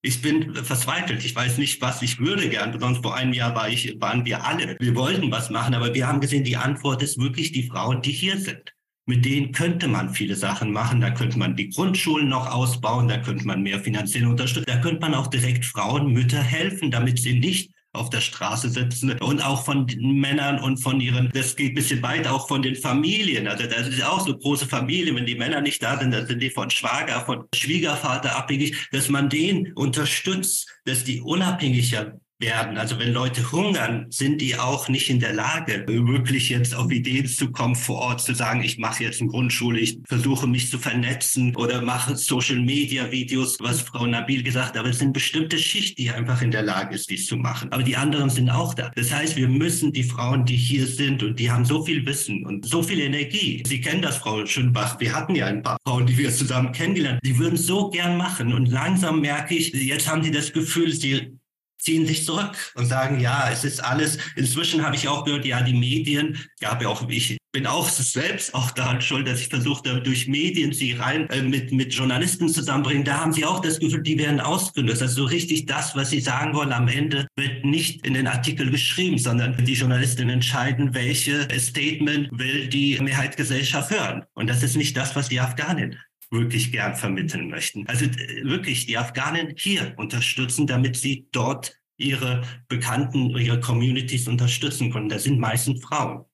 Ich bin verzweifelt. Ich weiß nicht, was ich würde gern. Sonst vor einem Jahr war ich, waren wir alle. Wir wollten was machen, aber wir haben gesehen, die Antwort ist wirklich die Frauen, die hier sind. Mit denen könnte man viele Sachen machen. Da könnte man die Grundschulen noch ausbauen. Da könnte man mehr finanziell unterstützen. Da könnte man auch direkt Frauen, Mütter helfen, damit sie nicht auf der Straße sitzen und auch von den Männern und von ihren, das geht ein bisschen weit, auch von den Familien. Also das ist auch so große Familie, wenn die Männer nicht da sind, dann sind die von Schwager, von Schwiegervater abhängig, dass man den unterstützt, dass die unabhängiger werden. Also wenn Leute hungern, sind die auch nicht in der Lage, wirklich jetzt auf Ideen zu kommen, vor Ort zu sagen, ich mache jetzt eine Grundschule, ich versuche mich zu vernetzen oder mache Social-Media-Videos, was Frau Nabil gesagt hat. Aber es sind bestimmte Schicht, die einfach in der Lage ist, dies zu machen. Aber die anderen sind auch da. Das heißt, wir müssen die Frauen, die hier sind und die haben so viel Wissen und so viel Energie. Sie kennen das, Frau Schönbach. Wir hatten ja ein paar Frauen, die wir zusammen kennengelernt. Die würden so gern machen. Und langsam merke ich, jetzt haben sie das Gefühl, sie ziehen sich zurück und sagen, ja, es ist alles. Inzwischen habe ich auch gehört, ja, die Medien, gab ja auch, ich bin auch selbst auch daran schuld, dass ich versuchte, durch Medien sie rein äh, mit, mit Journalisten zusammenbringen. Da haben sie auch das Gefühl, die werden ausgenutzt. Also so richtig das, was sie sagen wollen, am Ende wird nicht in den Artikel geschrieben, sondern die Journalisten entscheiden, welche Statement will die Mehrheitsgesellschaft hören. Und das ist nicht das, was die Afghanen wirklich gern vermitteln möchten. Also wirklich die Afghanen hier unterstützen, damit sie dort ihre Bekannten, ihre Communities unterstützen können. Das sind meistens Frauen.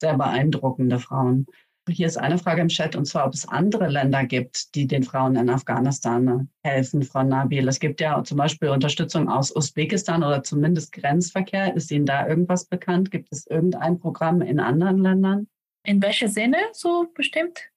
Sehr beeindruckende Frauen. Hier ist eine Frage im Chat, und zwar, ob es andere Länder gibt, die den Frauen in Afghanistan helfen, Frau Nabil. Es gibt ja zum Beispiel Unterstützung aus Usbekistan oder zumindest Grenzverkehr. Ist Ihnen da irgendwas bekannt? Gibt es irgendein Programm in anderen Ländern? In welcher Sinne so bestimmt?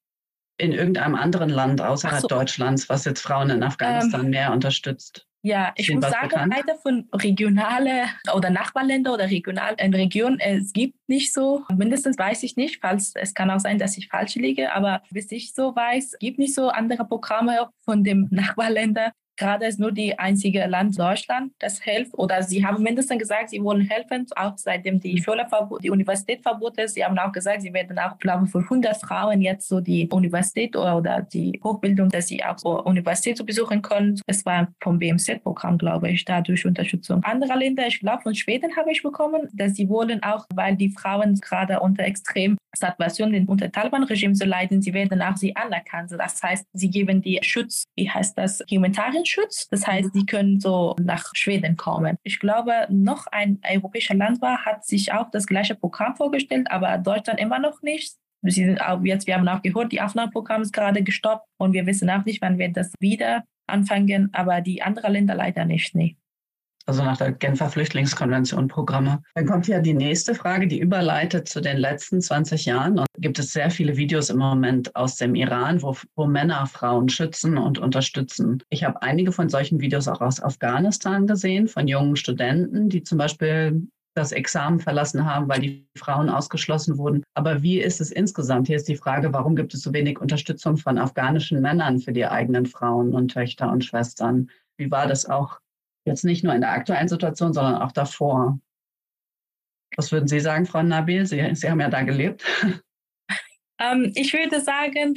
In irgendeinem anderen Land außerhalb so. Deutschlands, was jetzt Frauen in Afghanistan ähm, mehr unterstützt? Ja, ich muss sagen, bekannt? leider von regionale oder Nachbarländer oder regional in Regionen, es gibt nicht so, mindestens weiß ich nicht, falls es kann auch sein, dass ich falsch liege, aber bis ich so weiß, gibt nicht so andere Programme von dem Nachbarländer, Gerade ist nur die einzige Land Deutschland, das hilft. Oder sie haben mindestens gesagt, sie wollen helfen, auch seitdem die Schule, die Universität verboten ist. Sie haben auch gesagt, sie werden auch, glaube ich, für 100 Frauen jetzt so die Universität oder, die Hochbildung, dass sie auch so Universität besuchen können. Es war vom BMZ-Programm, glaube ich, dadurch Unterstützung. Andere Länder, ich glaube, von Schweden habe ich bekommen, dass sie wollen auch, weil die Frauen gerade unter extrem Situation unter Taliban-Regime zu leiden, sie werden auch sie anerkannt. Das heißt, sie geben die Schutz, wie heißt das, humanitären Schutz. Das heißt, sie können so nach Schweden kommen. Ich glaube, noch ein europäischer Land war, hat sich auch das gleiche Programm vorgestellt, aber Deutschland immer noch nicht. Sie sind auch jetzt, wir haben auch gehört, die Aufnahmeprogramm ist gerade gestoppt und wir wissen auch nicht, wann wir das wieder anfangen, aber die anderen Länder leider nicht. Nee also nach der Genfer Flüchtlingskonvention Programme. Dann kommt hier die nächste Frage, die überleitet zu den letzten 20 Jahren. Und gibt es sehr viele Videos im Moment aus dem Iran, wo, wo Männer Frauen schützen und unterstützen. Ich habe einige von solchen Videos auch aus Afghanistan gesehen, von jungen Studenten, die zum Beispiel das Examen verlassen haben, weil die Frauen ausgeschlossen wurden. Aber wie ist es insgesamt? Hier ist die Frage, warum gibt es so wenig Unterstützung von afghanischen Männern für die eigenen Frauen und Töchter und Schwestern? Wie war das auch jetzt nicht nur in der aktuellen Situation, sondern auch davor? Was würden Sie sagen, Frau Nabil? Sie, Sie haben ja da gelebt. Ähm, ich würde sagen,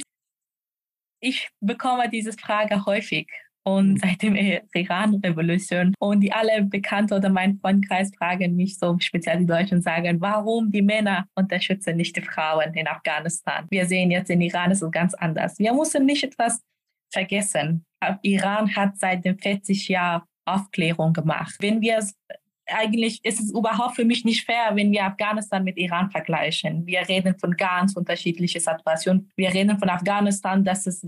ich bekomme diese Frage häufig und mhm. seit der Iran-Revolution. Und die alle Bekannte oder mein Freundkreis fragen mich so, speziell die Deutschen, sagen, warum die Männer unterstützen nicht die Frauen in Afghanistan. Wir sehen jetzt in Iran ist es ganz anders. Wir müssen nicht etwas vergessen. Iran hat seit den 40 Jahren Aufklärung gemacht. Wenn wir eigentlich ist es überhaupt für mich nicht fair, wenn wir Afghanistan mit Iran vergleichen. Wir reden von ganz unterschiedlichen Situationen. Wir reden von Afghanistan, dass es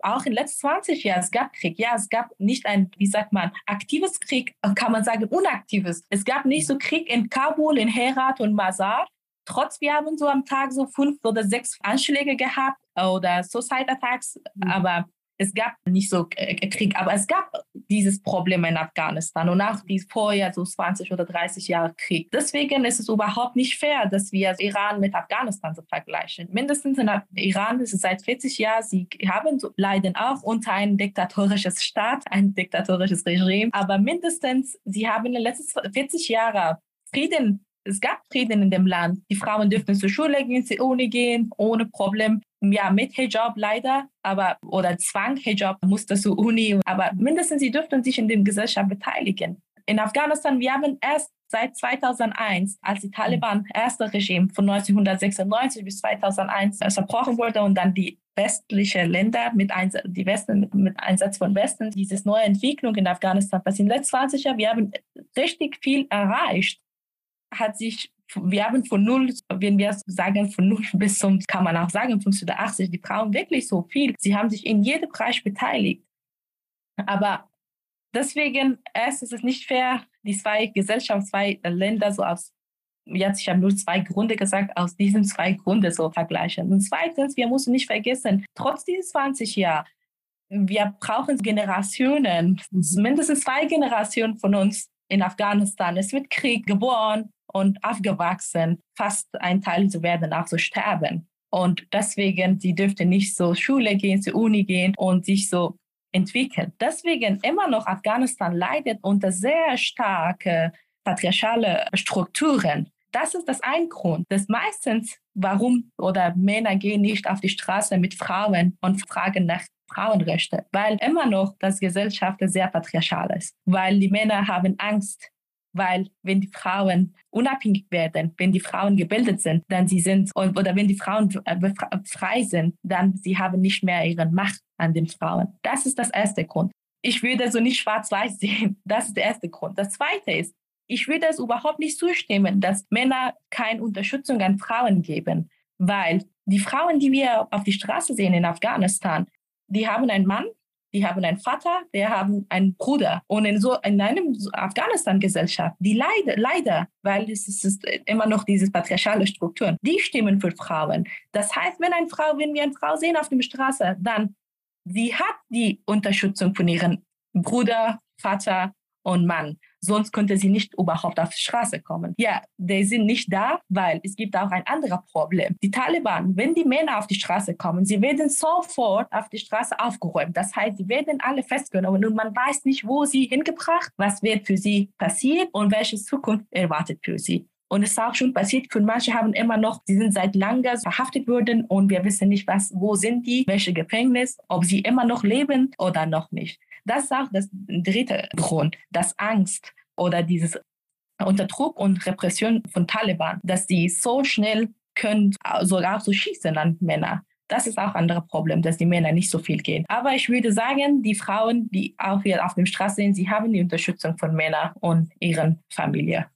auch in den letzten 20 Jahren, es gab Krieg. Ja, es gab nicht ein, wie sagt man, aktives Krieg, kann man sagen, unaktives. Es gab nicht so Krieg in Kabul, in Herat und Mazar. Trotz, wir haben so am Tag so fünf oder sechs Anschläge gehabt oder Suicide Attacks, mhm. aber es gab nicht so äh, Krieg, aber es gab dieses Problem in Afghanistan und auch die vorher so 20 oder 30 Jahre Krieg. Deswegen ist es überhaupt nicht fair, dass wir Iran mit Afghanistan vergleichen. Mindestens in Iran ist es seit 40 Jahren, sie haben so, leiden auch unter ein diktatorisches Staat, ein diktatorisches Regime, aber mindestens sie haben in den letzten 40 Jahren Frieden es gab Frieden in dem Land. Die Frauen dürften zur Schule gehen, zur Uni gehen, ohne Problem. Ja, mit Hijab leider, aber oder Zwang Hijab musste zur Uni, aber mindestens sie dürften sich in der Gesellschaft beteiligen. In Afghanistan, wir haben erst seit 2001, als die Taliban erste Regime von 1996 bis 2001 zerbrochen wurde und dann die westlichen Länder mit Einsatz, die Westen mit, Einsatz von Westen, diese neue Entwicklung in Afghanistan passiert. In den letzten 20 Jahren, wir haben richtig viel erreicht hat sich, wir haben von null, wenn wir sagen von null bis zum, kann man auch sagen, 50 oder 80, die brauchen wirklich so viel. Sie haben sich in jedem Bereich beteiligt. Aber deswegen, erst ist es nicht fair, die zwei Gesellschaften, zwei Länder so aus jetzt, ich habe nur zwei Gründe gesagt, aus diesen zwei Gründen so vergleichen. Und zweitens, wir müssen nicht vergessen, trotz dieser 20 Jahre, wir brauchen Generationen, mindestens zwei Generationen von uns in Afghanistan. Es wird Krieg geboren, und aufgewachsen, fast ein Teil zu werden, auch zu sterben. Und deswegen, sie dürfte nicht so Schule gehen, zur Uni gehen und sich so entwickeln. Deswegen immer noch Afghanistan leidet unter sehr starke patriarchale Strukturen. Das ist das ein Grund, dass meistens, warum oder Männer gehen nicht auf die Straße mit Frauen und fragen nach Frauenrechte, weil immer noch das Gesellschaft sehr patriarchal ist, weil die Männer haben Angst, weil wenn die Frauen unabhängig werden, wenn die Frauen gebildet sind, dann sie sind, oder wenn die Frauen äh, frei sind, dann sie haben nicht mehr ihre Macht an den Frauen. Das ist das erste Grund. Ich würde so nicht schwarz-weiß sehen. Das ist der erste Grund. Das zweite ist, ich würde es überhaupt nicht zustimmen, dass Männer keine Unterstützung an Frauen geben, weil die Frauen, die wir auf die Straße sehen in Afghanistan, die haben einen Mann, die haben einen Vater, die haben einen Bruder. Und in so in einem Afghanistan-Gesellschaft, die leider, leider, weil es ist immer noch diese patriarchale Strukturen, die stimmen für Frauen. Das heißt, wenn eine Frau, wenn wir eine Frau sehen auf der Straße, dann sie hat die Unterstützung von ihrem Bruder, Vater und Mann. Sonst könnte sie nicht überhaupt auf die Straße kommen. Ja, die sind nicht da, weil es gibt auch ein anderes Problem. Die Taliban, wenn die Männer auf die Straße kommen, sie werden sofort auf die Straße aufgeräumt. Das heißt, sie werden alle festgenommen und man weiß nicht, wo sie hingebracht, was wird für sie passiert und welche Zukunft erwartet für sie. Und es ist auch schon passiert, für manche haben immer noch, sie sind seit langem verhaftet worden und wir wissen nicht, was, wo sind die, welche Gefängnis, ob sie immer noch leben oder noch nicht. Das ist auch das dritte Grund, das Angst oder dieses Unterdruck und Repression von Taliban, dass sie so schnell können, sogar so schießen an Männer. Das ist auch ein anderes Problem, dass die Männer nicht so viel gehen. Aber ich würde sagen, die Frauen, die auch hier auf der Straße sind, sie haben die Unterstützung von Männern und ihren Familien.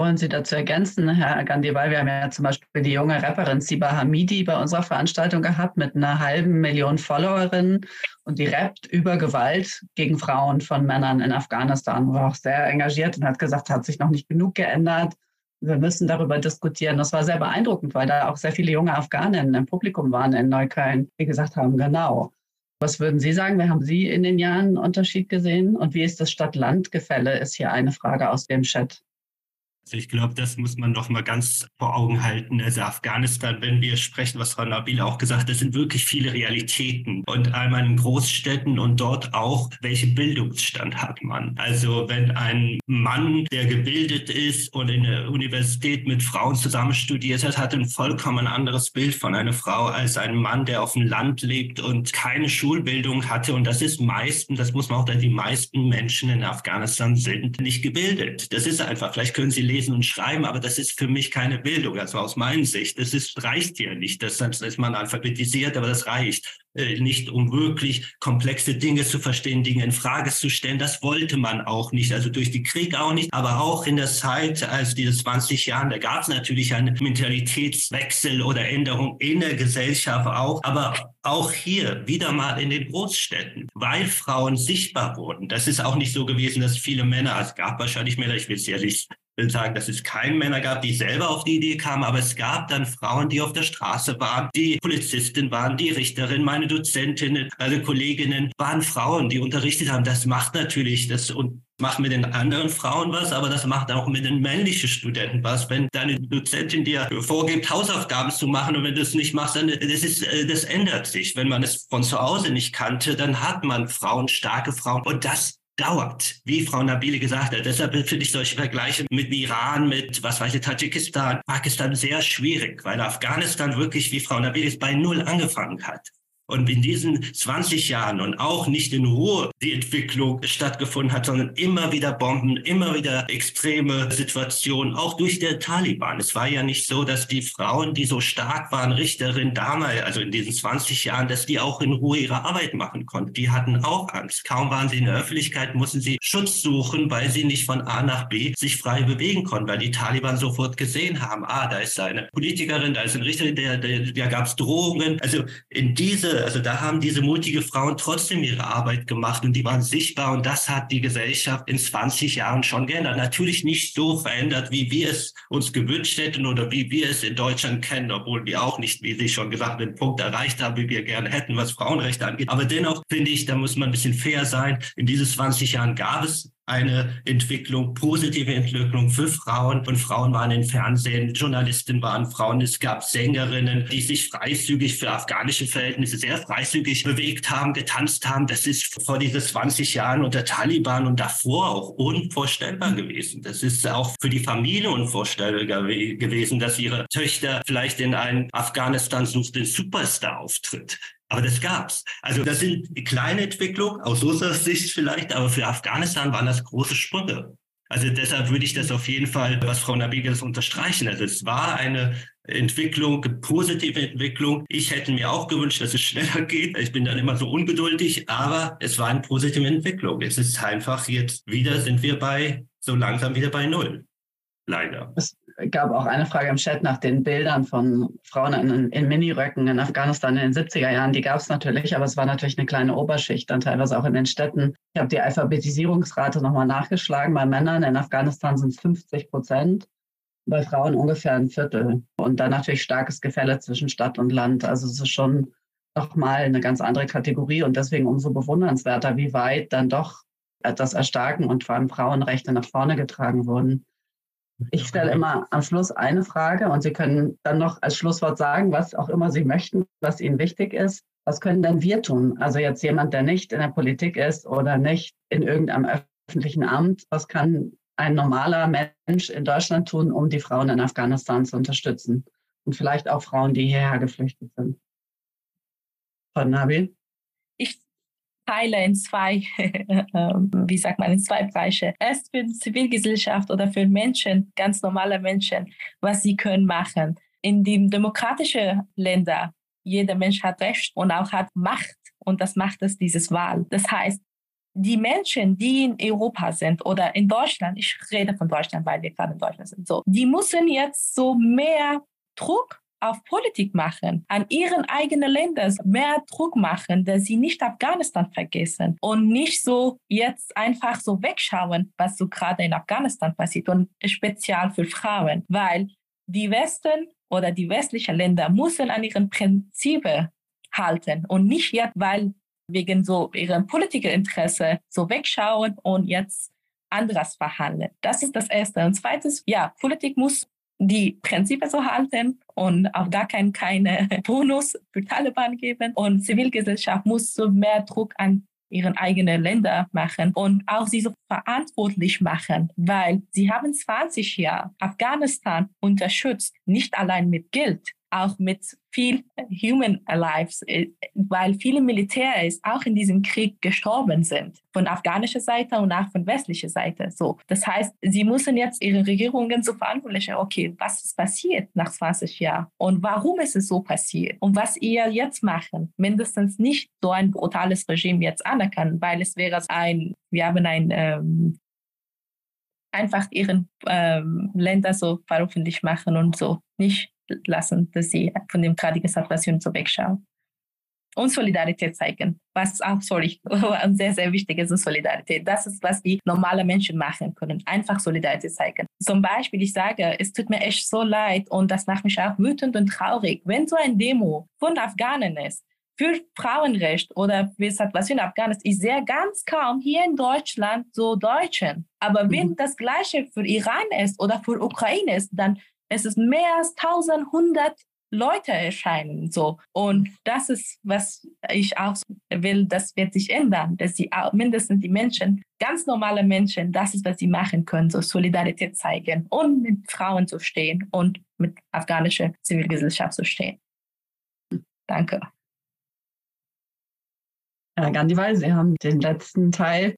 Wollen Sie dazu ergänzen, Herr Gandhiwal? Wir haben ja zum Beispiel die junge Rapperin Siba Hamidi bei unserer Veranstaltung gehabt mit einer halben Million Followerinnen und die rappt über Gewalt gegen Frauen von Männern in Afghanistan. War auch sehr engagiert und hat gesagt, hat sich noch nicht genug geändert. Wir müssen darüber diskutieren. Das war sehr beeindruckend, weil da auch sehr viele junge Afghaninnen im Publikum waren in Neukölln, die gesagt haben, genau. Was würden Sie sagen? Wie haben Sie in den Jahren einen Unterschied gesehen? Und wie ist das Stadt-Land-Gefälle? Ist hier eine Frage aus dem Chat. Also ich glaube, das muss man noch mal ganz vor Augen halten. Also Afghanistan, wenn wir sprechen, was Frau Nabil auch gesagt hat, das sind wirklich viele Realitäten. Und einmal in Großstädten und dort auch, welchen Bildungsstand hat man? Also wenn ein Mann, der gebildet ist und in der Universität mit Frauen zusammen studiert hat, hat ein vollkommen anderes Bild von einer Frau als ein Mann, der auf dem Land lebt und keine Schulbildung hatte. Und das ist meistens, das muss man auch, die meisten Menschen in Afghanistan sind nicht gebildet. Das ist einfach, vielleicht können sie lesen, und schreiben, aber das ist für mich keine Bildung, also aus meiner Sicht. Das ist, reicht hier nicht. Das, das ist man alphabetisiert, aber das reicht äh, nicht, um wirklich komplexe Dinge zu verstehen, Dinge in Frage zu stellen. Das wollte man auch nicht, also durch die Krieg auch nicht, aber auch in der Zeit, also diese 20 Jahren, da gab es natürlich einen Mentalitätswechsel oder Änderung in der Gesellschaft auch, aber auch hier wieder mal in den Großstädten, weil Frauen sichtbar wurden. Das ist auch nicht so gewesen, dass viele Männer, es gab wahrscheinlich Männer, ich will es ja nicht sagen, dass es keine Männer gab, die selber auf die Idee kamen, aber es gab dann Frauen, die auf der Straße waren, die Polizistin waren, die Richterin, meine Dozentinnen, meine Kolleginnen waren Frauen, die unterrichtet haben. Das macht natürlich das und macht mit den anderen Frauen was, aber das macht auch mit den männlichen Studenten was. Wenn deine Dozentin dir vorgibt, Hausaufgaben zu machen und wenn du es nicht machst, dann das ist, äh, das ändert sich. Wenn man es von zu Hause nicht kannte, dann hat man Frauen, starke Frauen und das dauert, wie Frau Nabile gesagt hat. Deshalb finde ich solche Vergleiche mit Iran, mit, was weiß ich, Tadschikistan, Pakistan sehr schwierig, weil Afghanistan wirklich, wie Frau Nabile bei Null angefangen hat. Und in diesen 20 Jahren und auch nicht in Ruhe die Entwicklung stattgefunden hat, sondern immer wieder Bomben, immer wieder extreme Situationen, auch durch der Taliban. Es war ja nicht so, dass die Frauen, die so stark waren, Richterin damals, also in diesen 20 Jahren, dass die auch in Ruhe ihre Arbeit machen konnten. Die hatten auch Angst. Kaum waren sie in der Öffentlichkeit, mussten sie Schutz suchen, weil sie nicht von A nach B sich frei bewegen konnten, weil die Taliban sofort gesehen haben, ah, da ist eine Politikerin, da ist ein Richter, der, der, da gab es Drohungen. Also in diese also da haben diese mutige Frauen trotzdem ihre Arbeit gemacht und die waren sichtbar und das hat die Gesellschaft in 20 Jahren schon geändert. Natürlich nicht so verändert, wie wir es uns gewünscht hätten oder wie wir es in Deutschland kennen, obwohl wir auch nicht, wie Sie schon gesagt, den Punkt erreicht haben, wie wir gerne hätten, was Frauenrechte angeht. Aber dennoch finde ich, da muss man ein bisschen fair sein. In diesen 20 Jahren gab es eine Entwicklung, positive Entwicklung für Frauen. Und Frauen waren im Fernsehen, Journalisten waren Frauen. Es gab Sängerinnen, die sich freizügig für afghanische Verhältnisse sehr freizügig bewegt haben, getanzt haben. Das ist vor diese 20 Jahren unter Taliban und davor auch unvorstellbar gewesen. Das ist auch für die Familie unvorstellbar gewesen, dass ihre Töchter vielleicht in einen Afghanistan sucht den Superstar auftritt. Aber das gab's. Also das sind kleine Entwicklungen, aus unserer Sicht vielleicht, aber für Afghanistan waren das große Sprünge. Also deshalb würde ich das auf jeden Fall, was Frau Nabigas unterstreichen. Also es war eine Entwicklung, positive Entwicklung. Ich hätte mir auch gewünscht, dass es schneller geht. Ich bin dann immer so ungeduldig, aber es war eine positive Entwicklung. Es ist einfach jetzt wieder sind wir bei, so langsam wieder bei Null. Leider. Es gab auch eine Frage im Chat nach den Bildern von Frauen in, in Miniröcken in Afghanistan in den 70er Jahren. Die gab es natürlich, aber es war natürlich eine kleine Oberschicht, dann teilweise auch in den Städten. Ich habe die Alphabetisierungsrate nochmal nachgeschlagen. Bei Männern in Afghanistan sind es 50 Prozent, bei Frauen ungefähr ein Viertel. Und dann natürlich starkes Gefälle zwischen Stadt und Land. Also es ist schon nochmal eine ganz andere Kategorie und deswegen umso bewundernswerter, wie weit dann doch das Erstarken und vor allem Frauenrechte nach vorne getragen wurden. Ich stelle immer am Schluss eine Frage und Sie können dann noch als Schlusswort sagen, was auch immer Sie möchten, was Ihnen wichtig ist. Was können denn wir tun? Also jetzt jemand, der nicht in der Politik ist oder nicht in irgendeinem öffentlichen Amt, was kann ein normaler Mensch in Deutschland tun, um die Frauen in Afghanistan zu unterstützen? Und vielleicht auch Frauen, die hierher geflüchtet sind. Frau Nabil? Teile in zwei, ähm, wie sagt man, in zwei Bereiche. Erst für die Zivilgesellschaft oder für Menschen, ganz normale Menschen, was sie können machen. In den demokratischen Ländern, jeder Mensch hat Recht und auch hat Macht und das macht es dieses Wahl. Das heißt, die Menschen, die in Europa sind oder in Deutschland, ich rede von Deutschland, weil wir gerade in Deutschland sind, so, die müssen jetzt so mehr Druck auf Politik machen, an ihren eigenen Ländern mehr Druck machen, dass sie nicht Afghanistan vergessen und nicht so jetzt einfach so wegschauen, was so gerade in Afghanistan passiert und speziell für Frauen, weil die Westen oder die westlichen Länder müssen an ihren Prinzipien halten und nicht jetzt, weil wegen so ihrem Politikerinteresse so wegschauen und jetzt anderes verhandeln. Das ist das Erste. Und zweites, ja, Politik muss die Prinzipien so halten und auf gar keinen keine Bonus für Taliban geben. Und Zivilgesellschaft muss so mehr Druck an ihren eigenen Länder machen und auch sie so verantwortlich machen, weil sie haben 20 Jahre Afghanistan unterstützt, nicht allein mit Geld, auch mit viel Human Lives, äh, weil viele Militärs auch in diesem Krieg gestorben sind, von afghanischer Seite und auch von westlicher Seite. So, das heißt, sie müssen jetzt ihre Regierungen so verantwortlich okay, was ist passiert nach 20 Jahren? Und warum ist es so passiert? Und was ihr jetzt machen, mindestens nicht so ein brutales Regime jetzt anerkennen, weil es wäre ein, wir haben ein ähm, einfach ihren ähm, Länder so veröffentlicht machen und so. Nicht lassen, dass sie von dem traurigen Situation so wegschauen. Und Solidarität zeigen, was auch sorry, sehr, sehr wichtig ist, Solidarität. Das ist, was die normalen Menschen machen können. Einfach Solidarität zeigen. Zum Beispiel, ich sage, es tut mir echt so leid und das macht mich auch wütend und traurig, wenn so ein Demo von Afghanen ist, für Frauenrecht oder für Situation in Afghanistan. Ich sehe ganz kaum hier in Deutschland so Deutschen. Aber wenn mhm. das Gleiche für Iran ist oder für Ukraine ist, dann es ist mehr als 1100 Leute erscheinen so. Und das ist, was ich auch will, das wird sich ändern, dass auch mindestens die Menschen, ganz normale Menschen, das ist, was sie machen können, so Solidarität zeigen und mit Frauen zu stehen und mit afghanischer Zivilgesellschaft zu stehen. Danke. Herr Gandhiwal, Sie haben den letzten Teil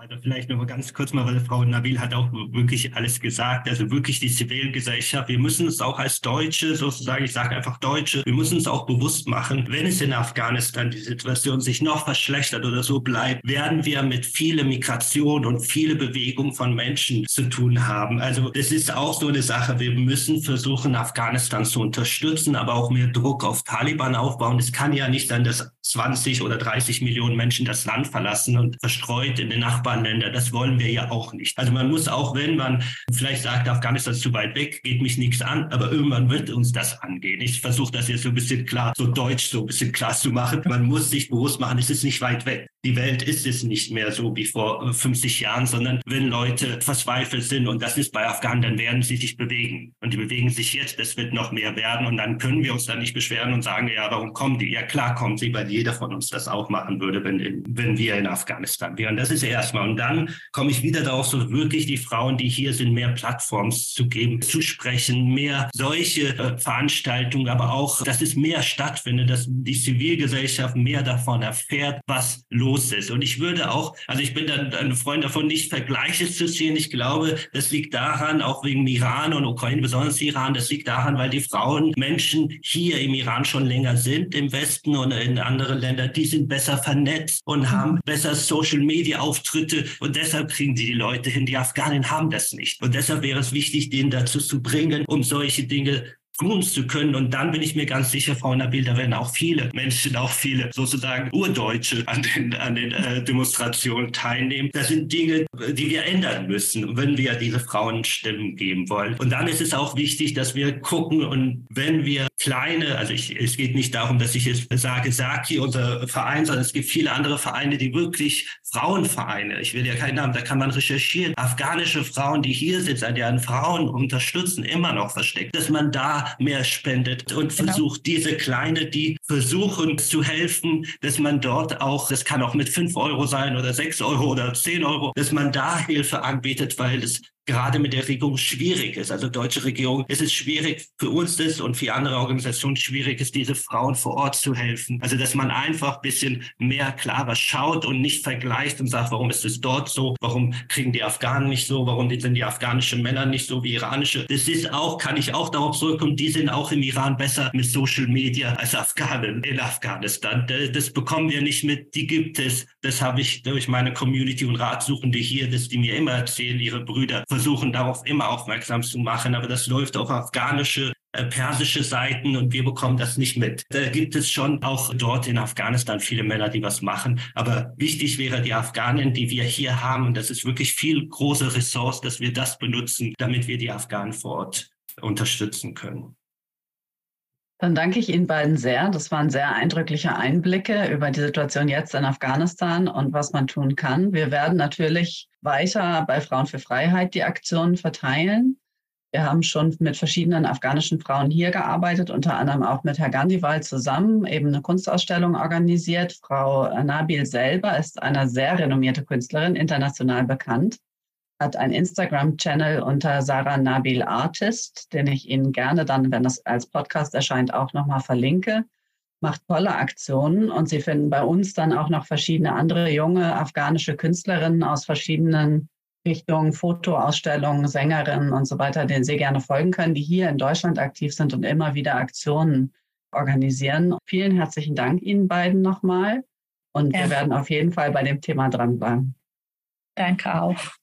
weiter vielleicht noch mal ganz kurz mal, weil Frau Nabil hat auch wirklich alles gesagt. Also wirklich die Zivilgesellschaft. Wir müssen es auch als Deutsche sozusagen, ich sage einfach Deutsche, wir müssen es auch bewusst machen, wenn es in Afghanistan die Situation sich noch verschlechtert oder so bleibt, werden wir mit viele Migration und viele Bewegungen von Menschen zu tun haben. Also das ist auch so eine Sache. Wir müssen versuchen, Afghanistan zu unterstützen, aber auch mehr Druck auf Taliban aufbauen. Es kann ja nicht sein, dass 20 oder 30 Millionen Menschen das Land verlassen und verstreut in den Nachbarn Nachbarländer. Das wollen wir ja auch nicht. Also man muss auch, wenn man vielleicht sagt, Afghanistan ist zu weit weg, geht mich nichts an, aber irgendwann wird uns das angehen. Ich versuche das jetzt so ein bisschen klar, so deutsch so ein bisschen klar zu machen. Man muss sich bewusst machen, es ist nicht weit weg. Die Welt ist es nicht mehr so wie vor 50 Jahren, sondern wenn Leute verzweifelt sind und das ist bei Afghanen, dann werden sie sich bewegen. Und die bewegen sich jetzt, es wird noch mehr werden und dann können wir uns dann nicht beschweren und sagen, ja, warum kommen die? Ja, klar kommen sie, weil jeder von uns das auch machen würde, wenn, wenn wir in Afghanistan wären. Das ist erstmal. Und dann komme ich wieder darauf, so wirklich die Frauen, die hier sind, mehr Plattforms zu geben, zu sprechen, mehr solche äh, Veranstaltungen, aber auch, dass es mehr stattfindet, dass die Zivilgesellschaft mehr davon erfährt, was los los ist. Und ich würde auch, also ich bin dann ein Freund davon, nicht Vergleiche zu ziehen. Ich glaube, das liegt daran, auch wegen Iran und Ukraine, besonders Iran, das liegt daran, weil die Frauen, Menschen hier im Iran schon länger sind, im Westen und in anderen Ländern, die sind besser vernetzt und mhm. haben besser Social-Media-Auftritte und deshalb kriegen die die Leute hin. Die Afghanen haben das nicht. Und deshalb wäre es wichtig, denen dazu zu bringen, um solche Dinge tun zu können. Und dann bin ich mir ganz sicher, Frau Nabil, da werden auch viele Menschen, auch viele sozusagen Urdeutsche an den, an den äh, Demonstrationen teilnehmen. Das sind Dinge, die wir ändern müssen, wenn wir diese Frauen Stimmen geben wollen. Und dann ist es auch wichtig, dass wir gucken und wenn wir kleine, also ich, es geht nicht darum, dass ich jetzt sage, Saki, unser Verein, sondern es gibt viele andere Vereine, die wirklich Frauenvereine, ich will ja keinen Namen, da kann man recherchieren, afghanische Frauen, die hier sind, deren Frauen unterstützen, immer noch versteckt, dass man da mehr spendet und genau. versucht, diese Kleine, die versuchen zu helfen, dass man dort auch, das kann auch mit fünf Euro sein oder sechs Euro oder zehn Euro, dass man da Hilfe anbietet, weil es gerade mit der Regierung schwierig ist. Also deutsche Regierung, es ist schwierig für uns das und für andere Organisationen schwierig ist, diese Frauen vor Ort zu helfen. Also dass man einfach ein bisschen mehr klarer schaut und nicht vergleicht und sagt, warum ist es dort so, warum kriegen die Afghanen nicht so, warum sind die afghanischen Männer nicht so wie iranische. Das ist auch, kann ich auch darauf zurückkommen, die sind auch im Iran besser mit Social Media als Afghanen in Afghanistan. Das bekommen wir nicht mit, die gibt es. Das habe ich durch meine Community und Ratsuchende hier, dass die mir immer erzählen, ihre Brüder versuchen darauf immer aufmerksam zu machen, aber das läuft auf afghanische äh, persische Seiten und wir bekommen das nicht mit. Da gibt es schon auch dort in Afghanistan viele Männer, die was machen. Aber wichtig wäre die Afghanen, die wir hier haben. Und das ist wirklich viel große Ressource, dass wir das benutzen, damit wir die Afghanen vor Ort unterstützen können. Dann danke ich Ihnen beiden sehr. Das waren sehr eindrückliche Einblicke über die Situation jetzt in Afghanistan und was man tun kann. Wir werden natürlich weiter bei Frauen für Freiheit die Aktionen verteilen. Wir haben schon mit verschiedenen afghanischen Frauen hier gearbeitet, unter anderem auch mit Herr Gandhiwal zusammen, eben eine Kunstausstellung organisiert. Frau Nabil selber ist eine sehr renommierte Künstlerin, international bekannt hat einen Instagram-Channel unter Sarah Nabil Artist, den ich Ihnen gerne dann, wenn das als Podcast erscheint, auch nochmal verlinke. Macht tolle Aktionen und Sie finden bei uns dann auch noch verschiedene andere junge afghanische Künstlerinnen aus verschiedenen Richtungen, Fotoausstellungen, Sängerinnen und so weiter, denen Sie gerne folgen können, die hier in Deutschland aktiv sind und immer wieder Aktionen organisieren. Vielen herzlichen Dank Ihnen beiden nochmal und ja. wir werden auf jeden Fall bei dem Thema dranbleiben. Danke auch.